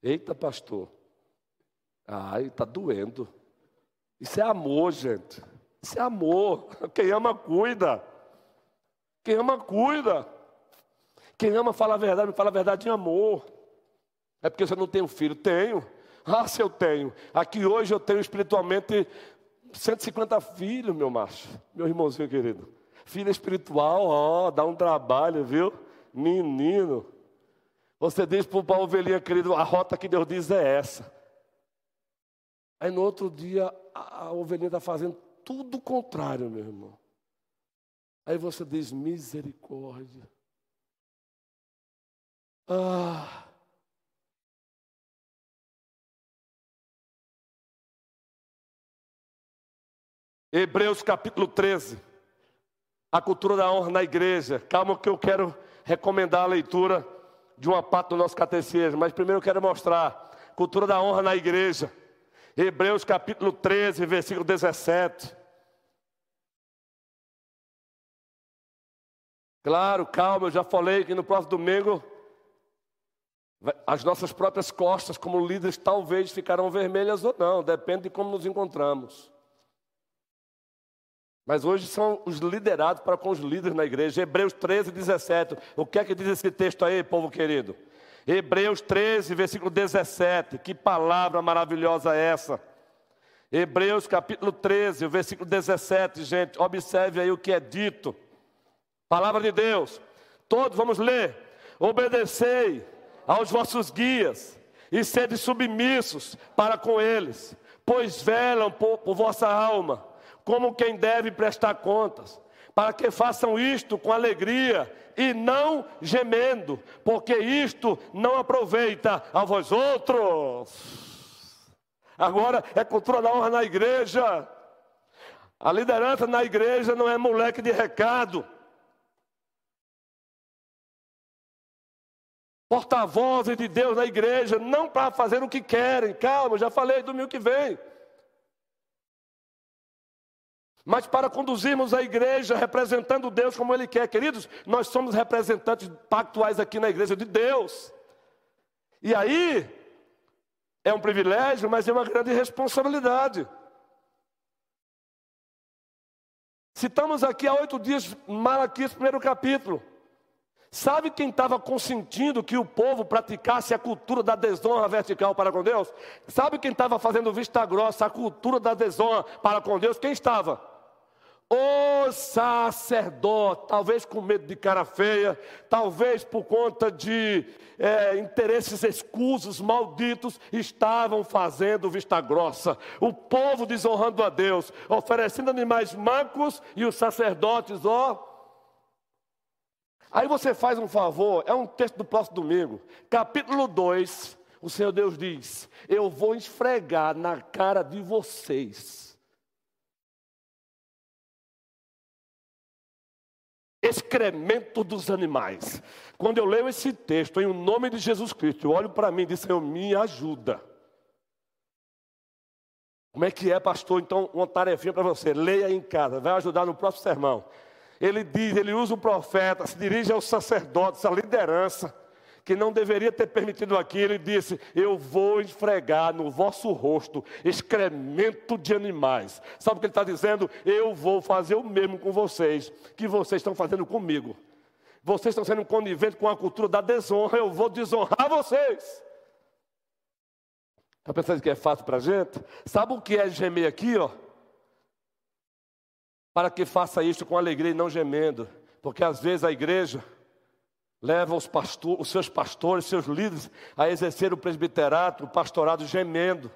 Eita, pastor. Ai, está doendo. Isso é amor, gente. Isso é amor. Quem ama, cuida. Quem ama, cuida. Quem ama, fala a verdade, fala a verdade em amor. É porque você não tem um filho? Tenho. Ah, se eu tenho. Aqui hoje eu tenho espiritualmente 150 filhos, meu macho. Meu irmãozinho querido. Filho espiritual, ó, dá um trabalho, viu? Menino. Você diz para a ovelhinha, querido, a rota que Deus diz é essa. Aí no outro dia, a, a ovelhinha está fazendo tudo o contrário, meu irmão. Aí você diz, misericórdia. Ah. Hebreus capítulo 13. A cultura da honra na igreja. Calma que eu quero recomendar a leitura de uma parte do nosso catecismo, mas primeiro eu quero mostrar cultura da honra na igreja. Hebreus capítulo 13, versículo 17. Claro, calma, eu já falei que no próximo domingo as nossas próprias costas, como líderes, talvez ficarão vermelhas ou não, depende de como nos encontramos. Mas hoje são os liderados para com os líderes na igreja. Hebreus 13, 17. O que é que diz esse texto aí, povo querido? Hebreus 13, versículo 17. Que palavra maravilhosa é essa? Hebreus capítulo 13, versículo 17, gente. Observe aí o que é dito. Palavra de Deus. Todos vamos ler. Obedecei aos vossos guias e sede submissos para com eles, pois velam por, por vossa alma como quem deve prestar contas, para que façam isto com alegria e não gemendo, porque isto não aproveita a vós outros. Agora é cultura da honra na igreja. A liderança na igreja não é moleque de recado. Porta-vozes de Deus na igreja, não para fazer o que querem. Calma, já falei domingo que vem. Mas para conduzirmos a igreja representando Deus como Ele quer, queridos, nós somos representantes pactuais aqui na igreja de Deus. E aí, é um privilégio, mas é uma grande responsabilidade. Citamos aqui há oito dias Malaquias, primeiro capítulo. Sabe quem estava consentindo que o povo praticasse a cultura da desonra vertical para com Deus? Sabe quem estava fazendo vista grossa a cultura da desonra para com Deus? Quem estava? O sacerdote, talvez com medo de cara feia, talvez por conta de é, interesses escusos, malditos, estavam fazendo vista grossa. O povo desonrando a Deus, oferecendo animais mancos e os sacerdotes, ó, Aí você faz um favor, é um texto do próximo domingo, capítulo 2. O Senhor Deus diz: Eu vou esfregar na cara de vocês. Excremento dos animais. Quando eu leio esse texto em o nome de Jesus Cristo, eu olho para mim e digo: Senhor, me ajuda. Como é que é, pastor? Então, uma tarefinha para você. Leia em casa, vai ajudar no próximo sermão ele diz, ele usa o profeta, se dirige aos sacerdotes, à liderança, que não deveria ter permitido aquilo, ele disse: Eu vou esfregar no vosso rosto excremento de animais. Sabe o que ele está dizendo? Eu vou fazer o mesmo com vocês, que vocês estão fazendo comigo. Vocês estão sendo coniventes com a cultura da desonra, eu vou desonrar vocês. Está pensando que é fácil para a gente? Sabe o que é gemer aqui, ó? para que faça isto com alegria e não gemendo, porque às vezes a igreja leva os, pastor, os seus pastores, seus líderes, a exercer o presbiterato, o pastorado gemendo.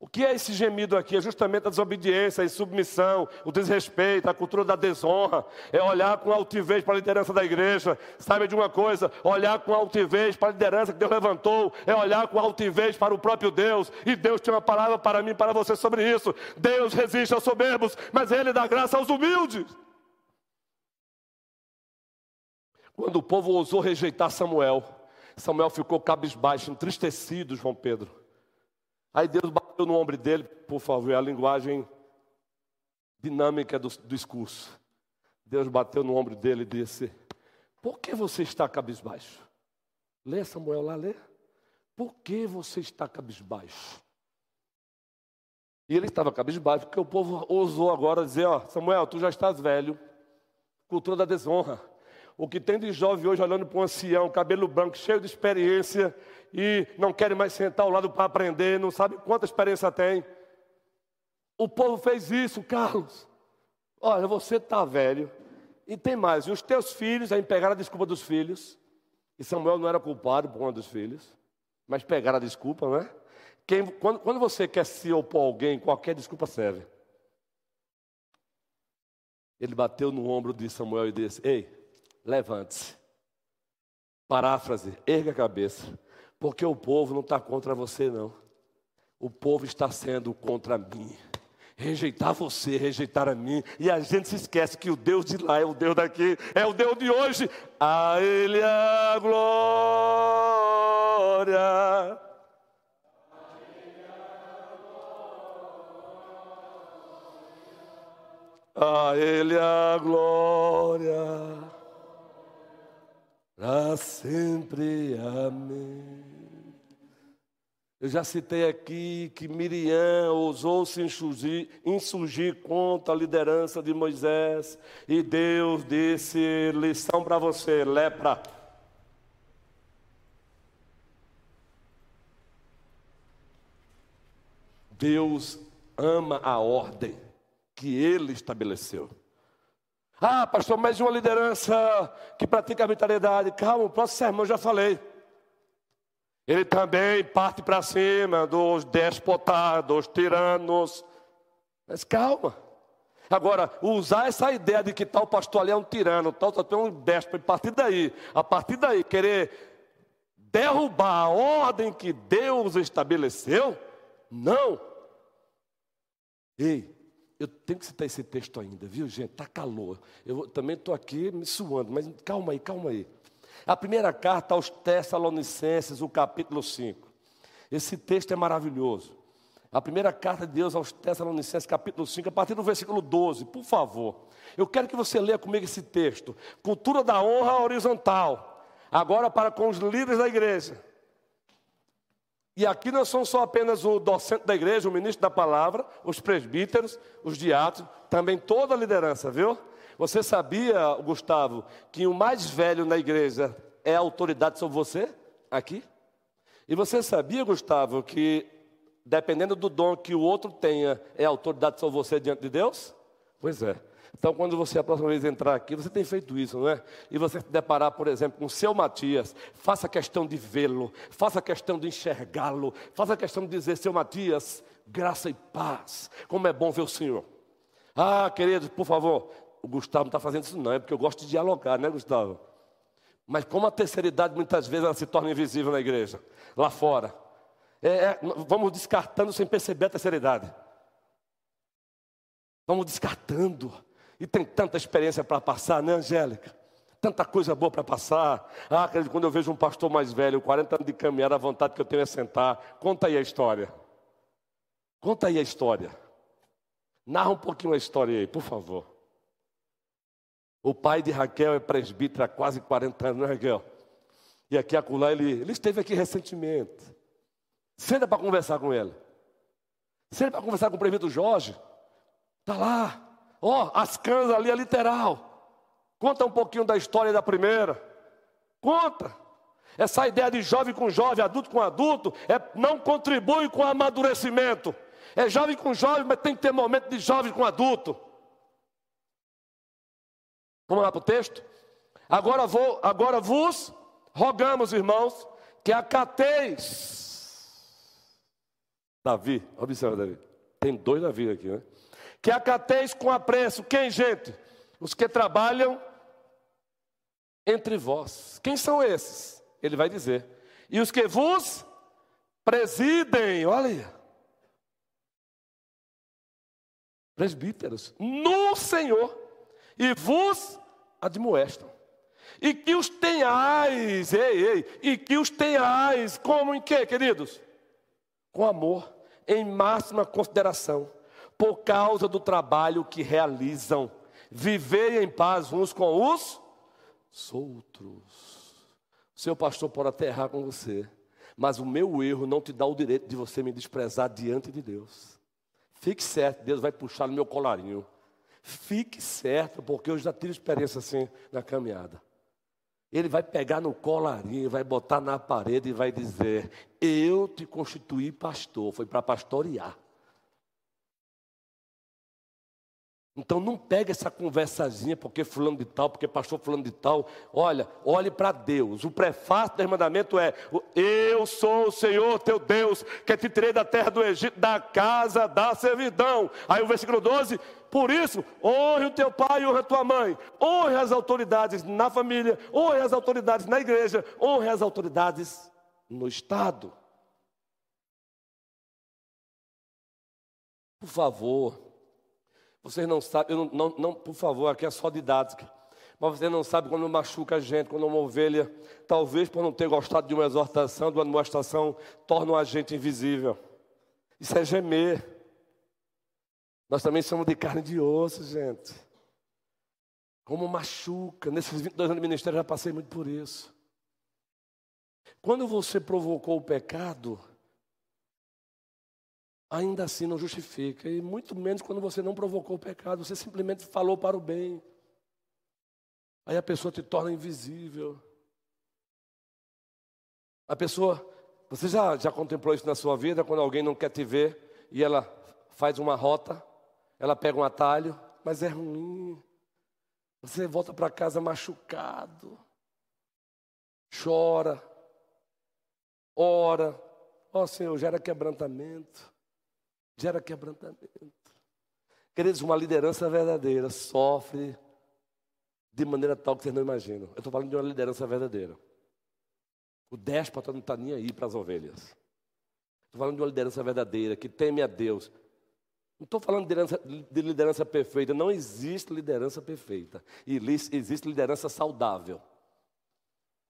O que é esse gemido aqui? É justamente a desobediência, a insubmissão, o desrespeito, a cultura da desonra. É olhar com altivez para a liderança da igreja. Sabe de uma coisa? Olhar com altivez para a liderança que Deus levantou. É olhar com altivez para o próprio Deus. E Deus tem uma palavra para mim para você sobre isso. Deus resiste aos soberbos, mas Ele dá graça aos humildes. Quando o povo ousou rejeitar Samuel, Samuel ficou cabisbaixo, entristecido, João Pedro. Aí Deus bateu no ombro dele, por favor, é a linguagem dinâmica do, do discurso. Deus bateu no ombro dele e disse: Por que você está cabisbaixo? Lê Samuel lá, lê. Por que você está cabisbaixo? E ele estava cabisbaixo porque o povo ousou agora dizer: Ó, Samuel, tu já estás velho, cultura da desonra. O que tem de jovem hoje olhando para um ancião, cabelo branco, cheio de experiência, e não querem mais sentar ao lado para aprender, não sabe quanta experiência tem. O povo fez isso, Carlos. Olha, você está velho. E tem mais, e os teus filhos, aí pegaram a desculpa dos filhos. E Samuel não era culpado por um dos filhos, mas pegaram a desculpa, não é? Quem, quando, quando você quer se opor a alguém, qualquer desculpa serve. Ele bateu no ombro de Samuel e disse: Ei, levante-se. Paráfrase, erga a cabeça. Porque o povo não está contra você, não. O povo está sendo contra mim. Rejeitar você, rejeitar a mim. E a gente se esquece que o Deus de lá é o Deus daqui, é o Deus de hoje. A Ele a glória. A Ele a glória, para sempre, amém. Eu já citei aqui que Miriam ousou se insurgir, insurgir contra a liderança de Moisés. E Deus disse: lição para você, lepra. Deus ama a ordem que ele estabeleceu. Ah, pastor, mais uma liderança que pratica arbitrariedade. Calma, o próximo sermão já falei. Ele também parte para cima dos despotados, dos tiranos. Mas calma. Agora, usar essa ideia de que tal pastor ali é um tirano, tal pastor é um déspota, a partir daí, a partir daí, querer derrubar a ordem que Deus estabeleceu, não. Ei, eu tenho que citar esse texto ainda, viu, gente? Está calor. Eu também estou aqui me suando, mas calma aí, calma aí. A primeira carta aos Tessalonicenses, o capítulo 5. Esse texto é maravilhoso. A primeira carta de Deus aos Tessalonicenses, capítulo 5, a partir do versículo 12, por favor. Eu quero que você leia comigo esse texto. Cultura da honra horizontal. Agora para com os líderes da igreja. E aqui não são só apenas o docente da igreja, o ministro da palavra, os presbíteros, os diáconos, também toda a liderança, viu? Você sabia, Gustavo, que o mais velho na igreja é a autoridade sobre você? Aqui? E você sabia, Gustavo, que dependendo do dom que o outro tenha, é a autoridade sobre você diante de Deus? Pois é. Então, quando você a próxima vez entrar aqui, você tem feito isso, não é? E você se deparar, por exemplo, com o seu Matias, faça questão de vê-lo, faça questão de enxergá-lo, faça questão de dizer, seu Matias, graça e paz, como é bom ver o Senhor. Ah, queridos, por favor, o Gustavo não está fazendo isso não, é porque eu gosto de dialogar, né, Gustavo? Mas como a terceira idade muitas vezes ela se torna invisível na igreja, lá fora. É, é, vamos descartando sem perceber a terceira idade. Vamos descartando. E tem tanta experiência para passar, né, Angélica? Tanta coisa boa para passar. Ah, quando eu vejo um pastor mais velho, 40 anos de caminhar, a vontade que eu tenho é sentar. Conta aí a história. Conta aí a história. Narra um pouquinho a história aí, por favor. O pai de Raquel é presbítero há quase 40 anos, não é, Raquel? E aqui acolá ele, ele esteve aqui recentemente. Senta para conversar com ele. Senta para conversar com o presbítero Jorge. Está lá. Ó, oh, as canas ali é literal. Conta um pouquinho da história da primeira. Conta. Essa ideia de jovem com jovem, adulto com adulto, é, não contribui com o amadurecimento. É jovem com jovem, mas tem que ter momento de jovem com adulto. Vamos lá para o texto? Agora, vou, agora vos rogamos, irmãos, que acateis. Davi, observa Davi. Tem dois Davi aqui, né? Que acateis com apreço. Quem, gente? Os que trabalham entre vós. Quem são esses? Ele vai dizer. E os que vos presidem, olha aí. Presbíteros, no Senhor e vos admoestam. E que os tenhais, ei, ei, e que os tenhais, como em quê, queridos? Com amor, em máxima consideração, por causa do trabalho que realizam. Vivei em paz uns com os outros. Seu pastor pode até errar com você, mas o meu erro não te dá o direito de você me desprezar diante de Deus. Fique certo, Deus vai puxar no meu colarinho. Fique certo, porque eu já tive experiência assim na caminhada. Ele vai pegar no colarinho, vai botar na parede e vai dizer: Eu te constituí pastor. Foi para pastorear. Então não pega essa conversazinha, porque fulano de tal, porque pastor fulano de tal. Olha, olhe para Deus. O prefácio do mandamento é: Eu sou o Senhor teu Deus, que te tirei da terra do Egito, da casa da servidão. Aí o versículo 12: Por isso, honre o teu pai e honre a tua mãe. Honre as autoridades na família, honre as autoridades na igreja, honre as autoridades no Estado. Por favor, vocês não sabem, não, não, não, por favor, aqui é só didática. Mas você não sabe quando machuca a gente, quando uma ovelha, talvez por não ter gostado de uma exortação, de uma demonstração, torna a gente invisível. Isso é gemer. Nós também somos de carne de osso, gente. Como machuca. Nesses 22 anos de ministério já passei muito por isso. Quando você provocou o pecado, ainda assim não justifica. E muito menos quando você não provocou o pecado, você simplesmente falou para o bem. Aí a pessoa te torna invisível. A pessoa, você já, já contemplou isso na sua vida, quando alguém não quer te ver e ela faz uma rota, ela pega um atalho, mas é ruim. Você volta para casa machucado, chora, ora, ó oh, Senhor, gera quebrantamento gera quebrantamento. Queridos, uma liderança verdadeira sofre de maneira tal que vocês não imaginam. Eu estou falando de uma liderança verdadeira. O déspota não está nem aí para as ovelhas. Estou falando de uma liderança verdadeira, que teme a Deus. Não estou falando de liderança, de liderança perfeita. Não existe liderança perfeita. Existe liderança saudável.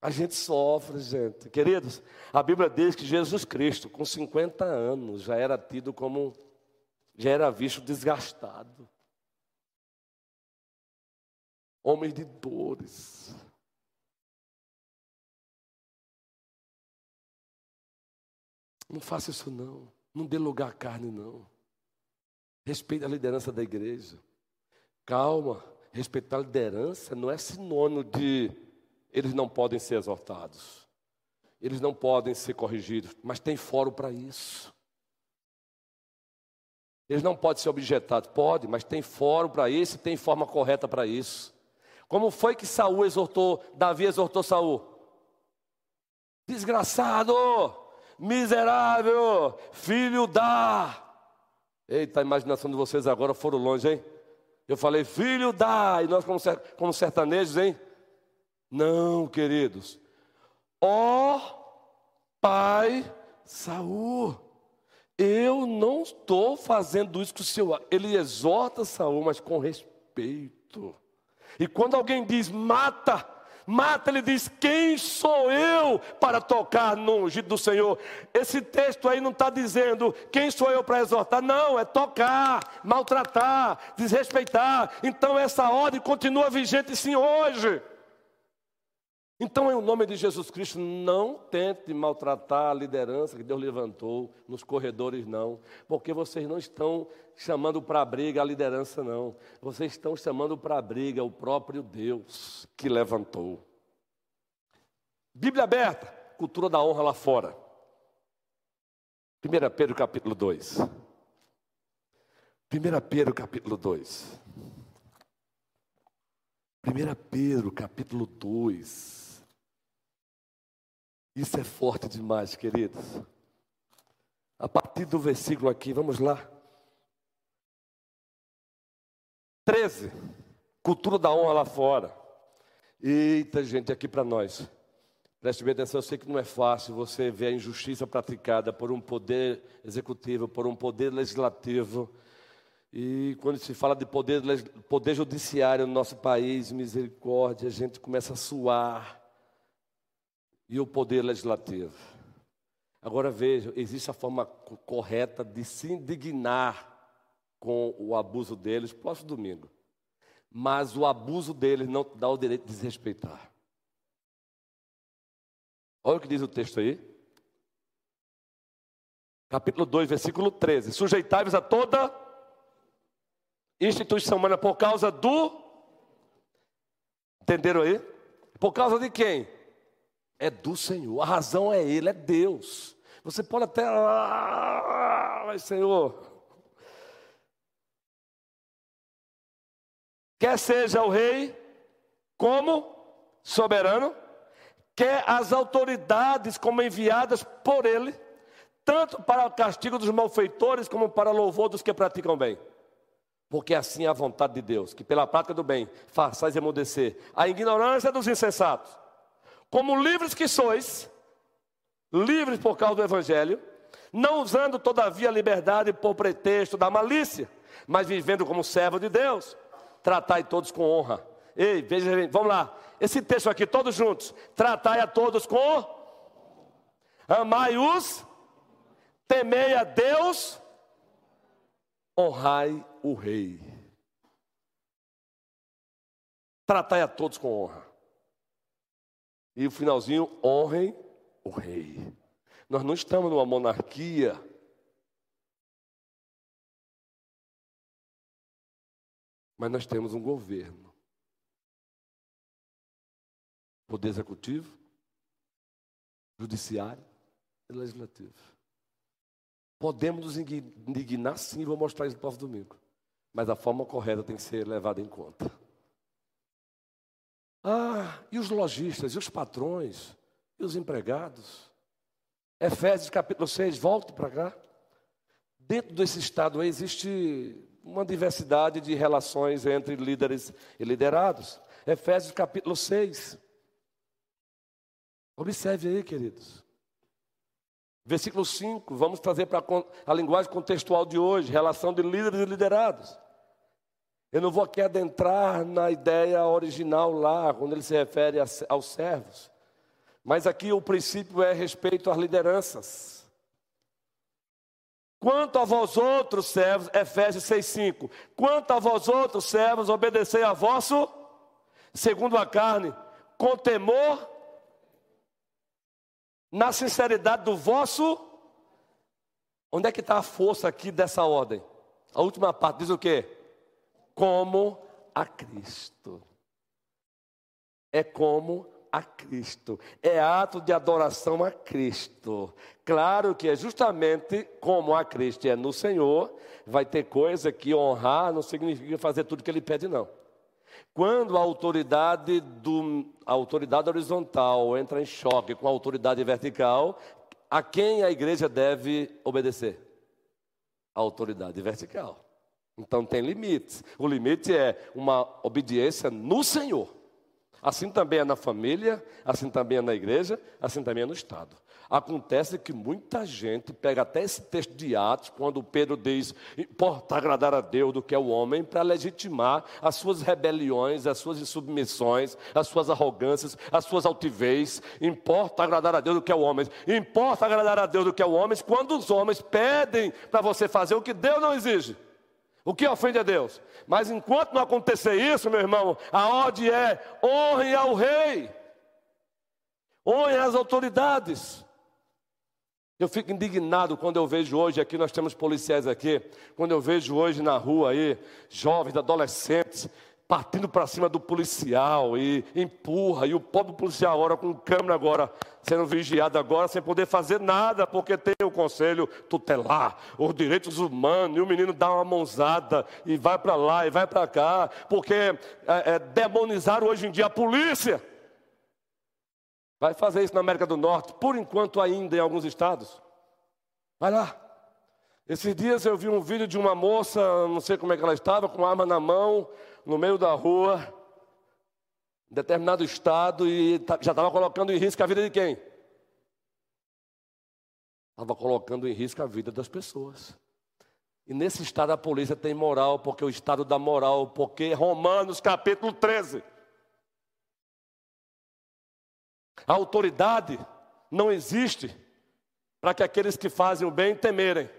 A gente sofre, gente. Queridos, a Bíblia diz que Jesus Cristo, com 50 anos, já era tido como, já era visto desgastado. Homem de dores. Não faça isso não. Não dê lugar à carne não. Respeite a liderança da igreja. Calma. respeitar a liderança não é sinônimo de eles não podem ser exortados, eles não podem ser corrigidos, mas tem fórum para isso. Eles não podem ser objetados, pode, mas tem fórum para isso e tem forma correta para isso. Como foi que Saul exortou, Davi exortou Saul? Desgraçado, miserável, filho da. Eita, a imaginação de vocês agora foram longe, hein? Eu falei, filho da, e nós como, como sertanejos, hein? Não, queridos. Ó pai Saul, eu não estou fazendo isso com o seu. Ele exorta Saul, mas com respeito. E quando alguém diz mata, mata, ele diz: Quem sou eu para tocar no ungido do Senhor? Esse texto aí não está dizendo quem sou eu para exortar, não, é tocar, maltratar, desrespeitar. Então essa ordem continua vigente sim hoje. Então, em nome de Jesus Cristo, não tente maltratar a liderança que Deus levantou nos corredores, não, porque vocês não estão chamando para a briga a liderança, não, vocês estão chamando para a briga o próprio Deus que levantou. Bíblia aberta, cultura da honra lá fora. 1 Pedro capítulo 2. 1 Pedro capítulo 2. 1 Pedro capítulo 2. Isso é forte demais, queridos. A partir do versículo aqui, vamos lá. 13. Cultura da honra lá fora. Eita, gente, aqui para nós. Preste bem atenção, eu sei que não é fácil você ver a injustiça praticada por um poder executivo, por um poder legislativo. E quando se fala de poder, poder judiciário no nosso país, misericórdia, a gente começa a suar e o poder legislativo. Agora veja, existe a forma correta de se indignar com o abuso deles, próximo domingo. Mas o abuso deles não dá o direito de desrespeitar. Olha o que diz o texto aí. Capítulo 2, versículo 13. Sujeitai-vos a toda instituição humana por causa do. Entenderam aí? Por causa de quem? É do Senhor, a razão é Ele, é Deus. Você pode até, ah, mas Senhor, quer seja o rei como soberano, quer as autoridades como enviadas por ele, tanto para o castigo dos malfeitores como para o louvor dos que praticam bem. Porque assim é a vontade de Deus, que pela prática do bem façais emudecer a ignorância dos insensatos como livres que sois, livres por causa do Evangelho, não usando todavia a liberdade por pretexto da malícia, mas vivendo como servo de Deus, tratai todos com honra. Ei, veja, vamos lá, esse texto aqui, todos juntos, tratai a todos com amai-os, temei a Deus, honrai o rei. Tratai a todos com honra. E o finalzinho, honrem o rei. Nós não estamos numa monarquia. Mas nós temos um governo. Poder executivo, judiciário e legislativo. Podemos nos indignar sim, vou mostrar isso no próximo domingo. Mas a forma correta tem que ser levada em conta. Ah, e os lojistas, e os patrões, e os empregados? Efésios capítulo 6, volte para cá. Dentro desse estado aí existe uma diversidade de relações entre líderes e liderados. Efésios capítulo 6. Observe aí, queridos. Versículo 5, vamos trazer para a linguagem contextual de hoje, relação de líderes e liderados. Eu não vou aqui adentrar na ideia original lá, quando ele se refere aos servos. Mas aqui o princípio é respeito às lideranças. Quanto a vós outros servos, Efésios 6,5: Quanto a vós outros servos, obedecei a vosso, segundo a carne, com temor, na sinceridade do vosso. Onde é que está a força aqui dessa ordem? A última parte diz o quê? Como a Cristo. É como a Cristo. É ato de adoração a Cristo. Claro que é justamente como a Cristo é no Senhor, vai ter coisa que honrar não significa fazer tudo que ele pede, não. Quando a autoridade, do, a autoridade horizontal entra em choque com a autoridade vertical, a quem a igreja deve obedecer? A autoridade vertical. Então tem limites. O limite é uma obediência no Senhor. Assim também é na família, assim também é na igreja, assim também é no Estado. Acontece que muita gente pega até esse texto de Atos, quando Pedro diz: importa agradar a Deus do que é o homem, para legitimar as suas rebeliões, as suas insubmissões, as suas arrogâncias, as suas altivez. Importa agradar a Deus do que é o homem. Importa agradar a Deus do que é o homem quando os homens pedem para você fazer o que Deus não exige. O que ofende a Deus? Mas enquanto não acontecer isso, meu irmão, a ordem é honre ao rei, honre as autoridades. Eu fico indignado quando eu vejo hoje aqui, nós temos policiais aqui, quando eu vejo hoje na rua aí, jovens, adolescentes, partindo para cima do policial e empurra, e o pobre policial agora com câmera agora, sendo vigiado agora, sem poder fazer nada, porque tem o conselho tutelar, os direitos humanos, e o menino dá uma mãozada, e vai para lá, e vai para cá, porque é, é, demonizaram hoje em dia a polícia. Vai fazer isso na América do Norte, por enquanto ainda em alguns estados. Vai lá. Esses dias eu vi um vídeo de uma moça, não sei como é que ela estava, com arma na mão, no meio da rua, em determinado estado, e já estava colocando em risco a vida de quem? Estava colocando em risco a vida das pessoas. E nesse estado a polícia tem moral, porque o estado da moral, porque Romanos capítulo 13. A autoridade não existe para que aqueles que fazem o bem temerem.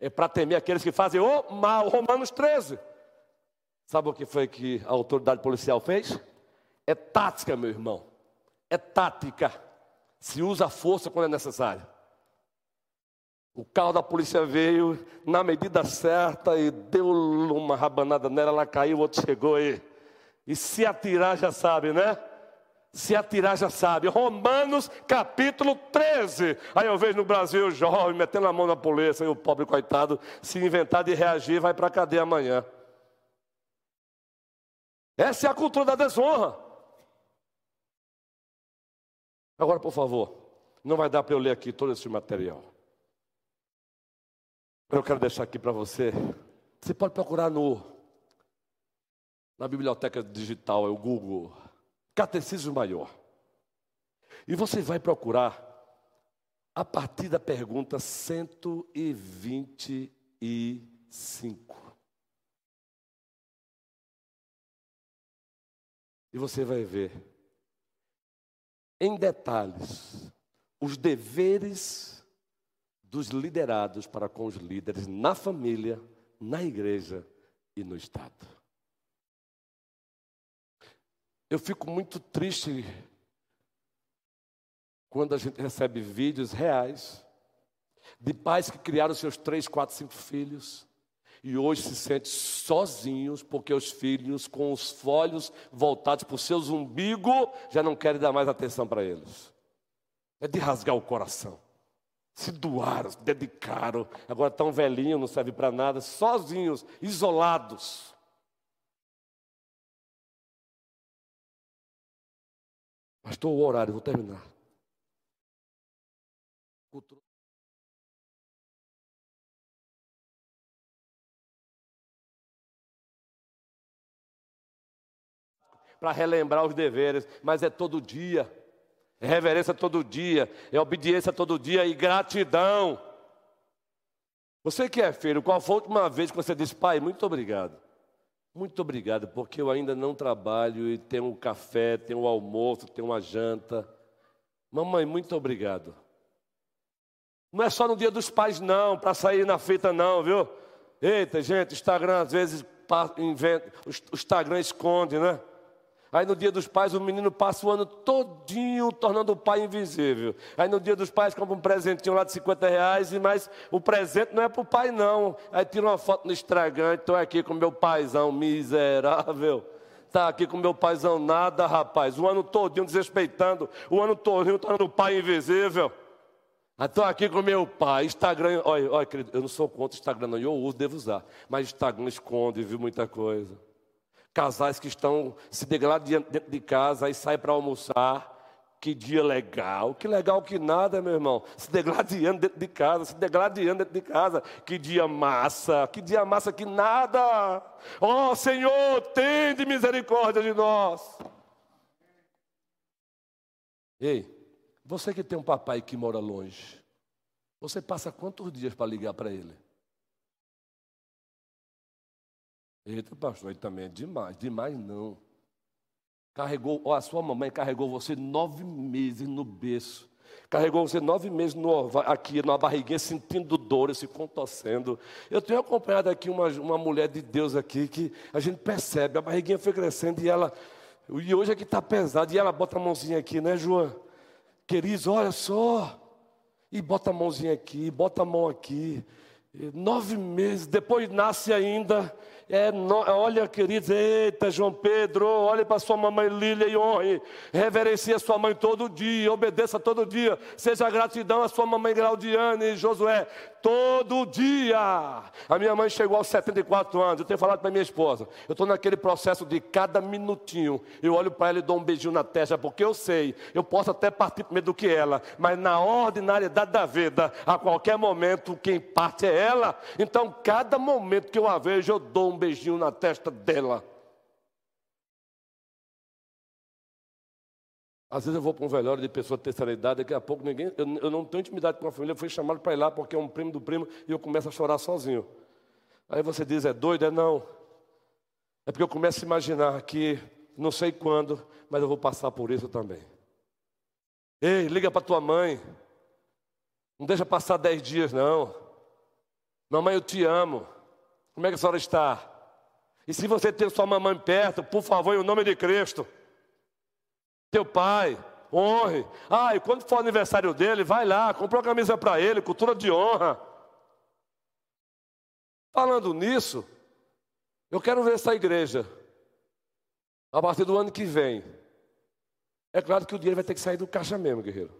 É para temer aqueles que fazem o mal. Romanos 13. Sabe o que foi que a autoridade policial fez? É tática, meu irmão. É tática. Se usa a força quando é necessário. O carro da polícia veio na medida certa e deu uma rabanada nela, ela caiu, o outro chegou aí. E se atirar já sabe, né? Se atirar já sabe. Romanos capítulo 13. Aí eu vejo no Brasil jovem metendo a mão na polícia e o pobre coitado se inventar de reagir vai para a cadeia amanhã. Essa é a cultura da desonra. Agora, por favor, não vai dar para eu ler aqui todo esse material. Eu quero deixar aqui para você. Você pode procurar no na biblioteca digital, é o Google Catecismo Maior. E você vai procurar a partir da pergunta 125. E você vai ver em detalhes os deveres dos liderados para com os líderes na família, na igreja e no Estado. Eu fico muito triste quando a gente recebe vídeos reais de pais que criaram seus três, quatro, cinco filhos e hoje se sentem sozinhos porque os filhos, com os folhos voltados para o seu umbigo, já não querem dar mais atenção para eles. É de rasgar o coração. Se doaram, se dedicaram, agora tão velhinhos, não serve para nada, sozinhos, isolados. Pastor, o horário, vou terminar. Para relembrar os deveres, mas é todo dia. É reverência todo dia, é obediência todo dia e gratidão. Você que é filho, qual foi a última vez que você disse, pai, muito obrigado? Muito obrigado, porque eu ainda não trabalho e tenho um café, tenho um almoço, tenho uma janta. Mamãe, muito obrigado. Não é só no dia dos pais, não, para sair na fita, não, viu? Eita, gente, o Instagram às vezes inventa, o Instagram esconde, né? Aí no dia dos pais o menino passa o ano todinho tornando o pai invisível. Aí no dia dos pais compra um presentinho lá de 50 reais, mas o presente não é para o pai não. Aí tira uma foto no estragante, estou aqui com meu paizão miserável. Está aqui com meu paizão nada, rapaz. O ano todinho desrespeitando, o ano todinho tornando o pai invisível. Estou aqui com meu pai, Instagram, olha, olha querido, eu não sou contra Instagram não, eu uso, devo usar. Mas Instagram esconde, viu muita coisa. Casais que estão se degladiando dentro de casa, aí saem para almoçar. Que dia legal, que legal que nada, meu irmão. Se degladiando dentro de casa, se degladiando dentro de casa. Que dia massa, que dia massa que nada. Ó oh, Senhor, tem de misericórdia de nós. Ei, você que tem um papai que mora longe, você passa quantos dias para ligar para ele? Eita, pastor, aí também é demais. Demais não. Carregou, ó, a sua mamãe carregou você nove meses no berço. Carregou você nove meses no, aqui na barriguinha, sentindo dor, se contorcendo. Eu tenho acompanhado aqui uma, uma mulher de Deus aqui que a gente percebe, a barriguinha foi crescendo e ela. E hoje aqui está pesado, e ela bota a mãozinha aqui, né, João? Queridos, olha só. E bota a mãozinha aqui, bota a mão aqui. Nove meses, depois nasce ainda. É, no, olha, queridos, eita, João Pedro, olhe para sua mamãe Lília e honre. Reverencie a sua mãe todo dia, obedeça todo dia. Seja gratidão à sua mamãe Claudiane e Josué todo dia. A minha mãe chegou aos 74 anos. Eu tenho falado para minha esposa. Eu estou naquele processo de cada minutinho. Eu olho para ela e dou um beijinho na testa, porque eu sei, eu posso até partir primeiro do que ela, mas na ordinariedade da vida, a qualquer momento, quem parte é ela. Então, cada momento que eu a vejo, eu dou um beijinho na testa dela. Às vezes eu vou para um velório de pessoa de terceira idade, daqui a pouco ninguém. Eu, eu não tenho intimidade com a família, eu fui chamado para ir lá porque é um primo do primo e eu começo a chorar sozinho. Aí você diz, é doido? É não. É porque eu começo a imaginar que não sei quando, mas eu vou passar por isso também. Ei, liga para tua mãe. Não deixa passar dez dias, não. Mamãe, eu te amo. Como é que a senhora está? E se você tem sua mamãe perto, por favor, em nome de Cristo. Teu pai, honre. Ah, e quando for o aniversário dele, vai lá, compra uma camisa para ele, cultura de honra. Falando nisso, eu quero ver essa igreja a partir do ano que vem. É claro que o dinheiro vai ter que sair do caixa mesmo, guerreiro.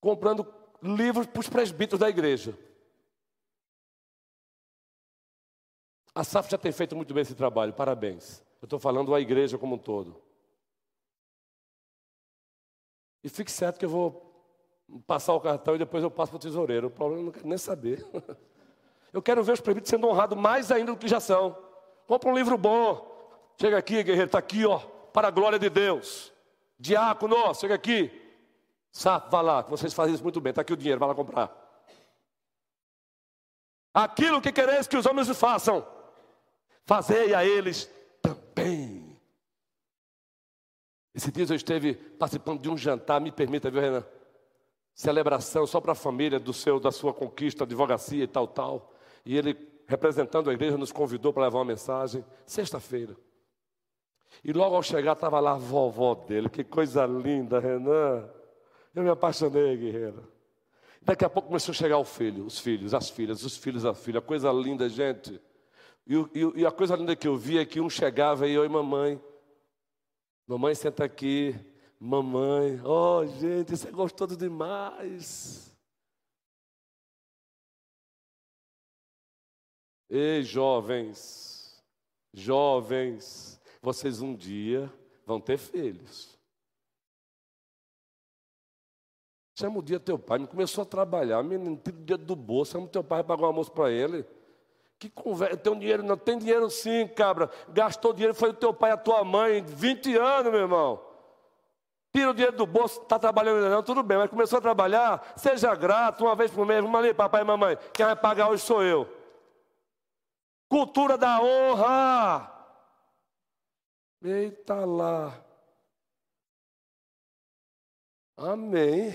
Comprando livros para os presbíteros da igreja. A SAF já tem feito muito bem esse trabalho, parabéns. Eu estou falando a igreja como um todo. E fique certo que eu vou passar o cartão e depois eu passo para o tesoureiro. O problema eu não quero nem saber. Eu quero ver os presbíteros sendo honrados mais ainda do que já são. Compra um livro bom. Chega aqui, guerreiro, está aqui, ó, para a glória de Deus. Diácono, chega aqui. Sapo, vá lá, vocês fazem isso muito bem. Está aqui o dinheiro, vai lá comprar. Aquilo que quereis que os homens façam, fazei a eles também. Esse dia eu esteve participando de um jantar, me permita, viu, Renan? Celebração só para a família do seu, da sua conquista, advocacia e tal, tal. E ele, representando a igreja, nos convidou para levar uma mensagem, sexta-feira. E logo ao chegar, estava lá a vovó dele. Que coisa linda, Renan. Eu me apaixonei, guerreira. Daqui a pouco começou a chegar o filho, os filhos, as filhas, os filhos, as filhas. Coisa linda, gente. E, e, e a coisa linda que eu vi é que um chegava e e mamãe. Mamãe, senta aqui. Mamãe, oh gente, isso é gostoso demais. Ei, jovens, jovens, vocês um dia vão ter filhos. Chama o dia teu pai, me começou a trabalhar, menino, tira o dia do bolso, chama o teu pai para pagar um almoço para ele. Que conversa, tem dinheiro, não tem dinheiro sim, cabra. Gastou dinheiro, foi o teu pai, a tua mãe, 20 anos, meu irmão. Tira o dinheiro do bolso, está trabalhando ainda não, tudo bem, mas começou a trabalhar, seja grato, uma vez por mês, vamos ali, papai e mamãe, quem vai pagar hoje sou eu. Cultura da honra. Eita lá. Amém.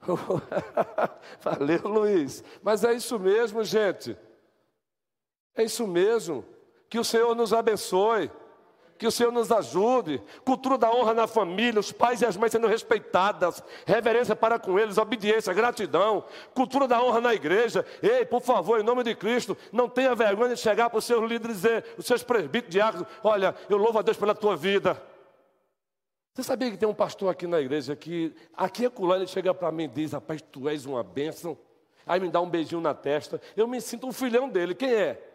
Valeu, Luiz. Mas é isso mesmo, gente. É isso mesmo. Que o Senhor nos abençoe. Que o Senhor nos ajude. Cultura da honra na família, os pais e as mães sendo respeitadas, reverência para com eles, obediência, gratidão. Cultura da honra na igreja. Ei, por favor, em nome de Cristo, não tenha vergonha de chegar para os seus líderes e dizer, os seus presbíteros, diáconos: Olha, eu louvo a Deus pela tua vida. Você sabia que tem um pastor aqui na igreja que, aqui é culano, ele chega para mim e diz: Rapaz, tu és uma bênção. Aí me dá um beijinho na testa. Eu me sinto um filhão dele. Quem é?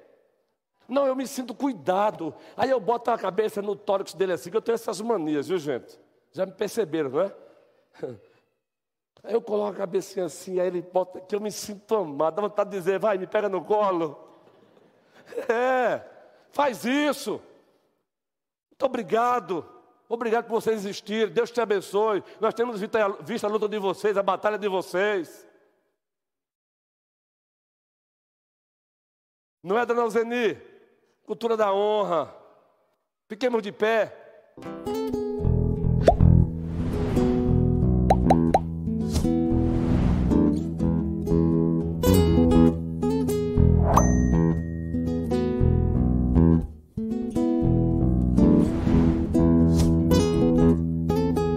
Não, eu me sinto cuidado. Aí eu boto a cabeça no tórax dele assim, que eu tenho essas manias, viu gente? Já me perceberam, não é? Aí eu coloco a cabecinha assim, aí ele bota que eu me sinto amado. Dá vontade de dizer, vai, me pega no colo. É, faz isso. Muito obrigado. Obrigado por vocês existirem. Deus te abençoe. Nós temos visto a luta de vocês, a batalha de vocês. Não é, dona Zeni? Cultura da honra. Fiquemos de pé.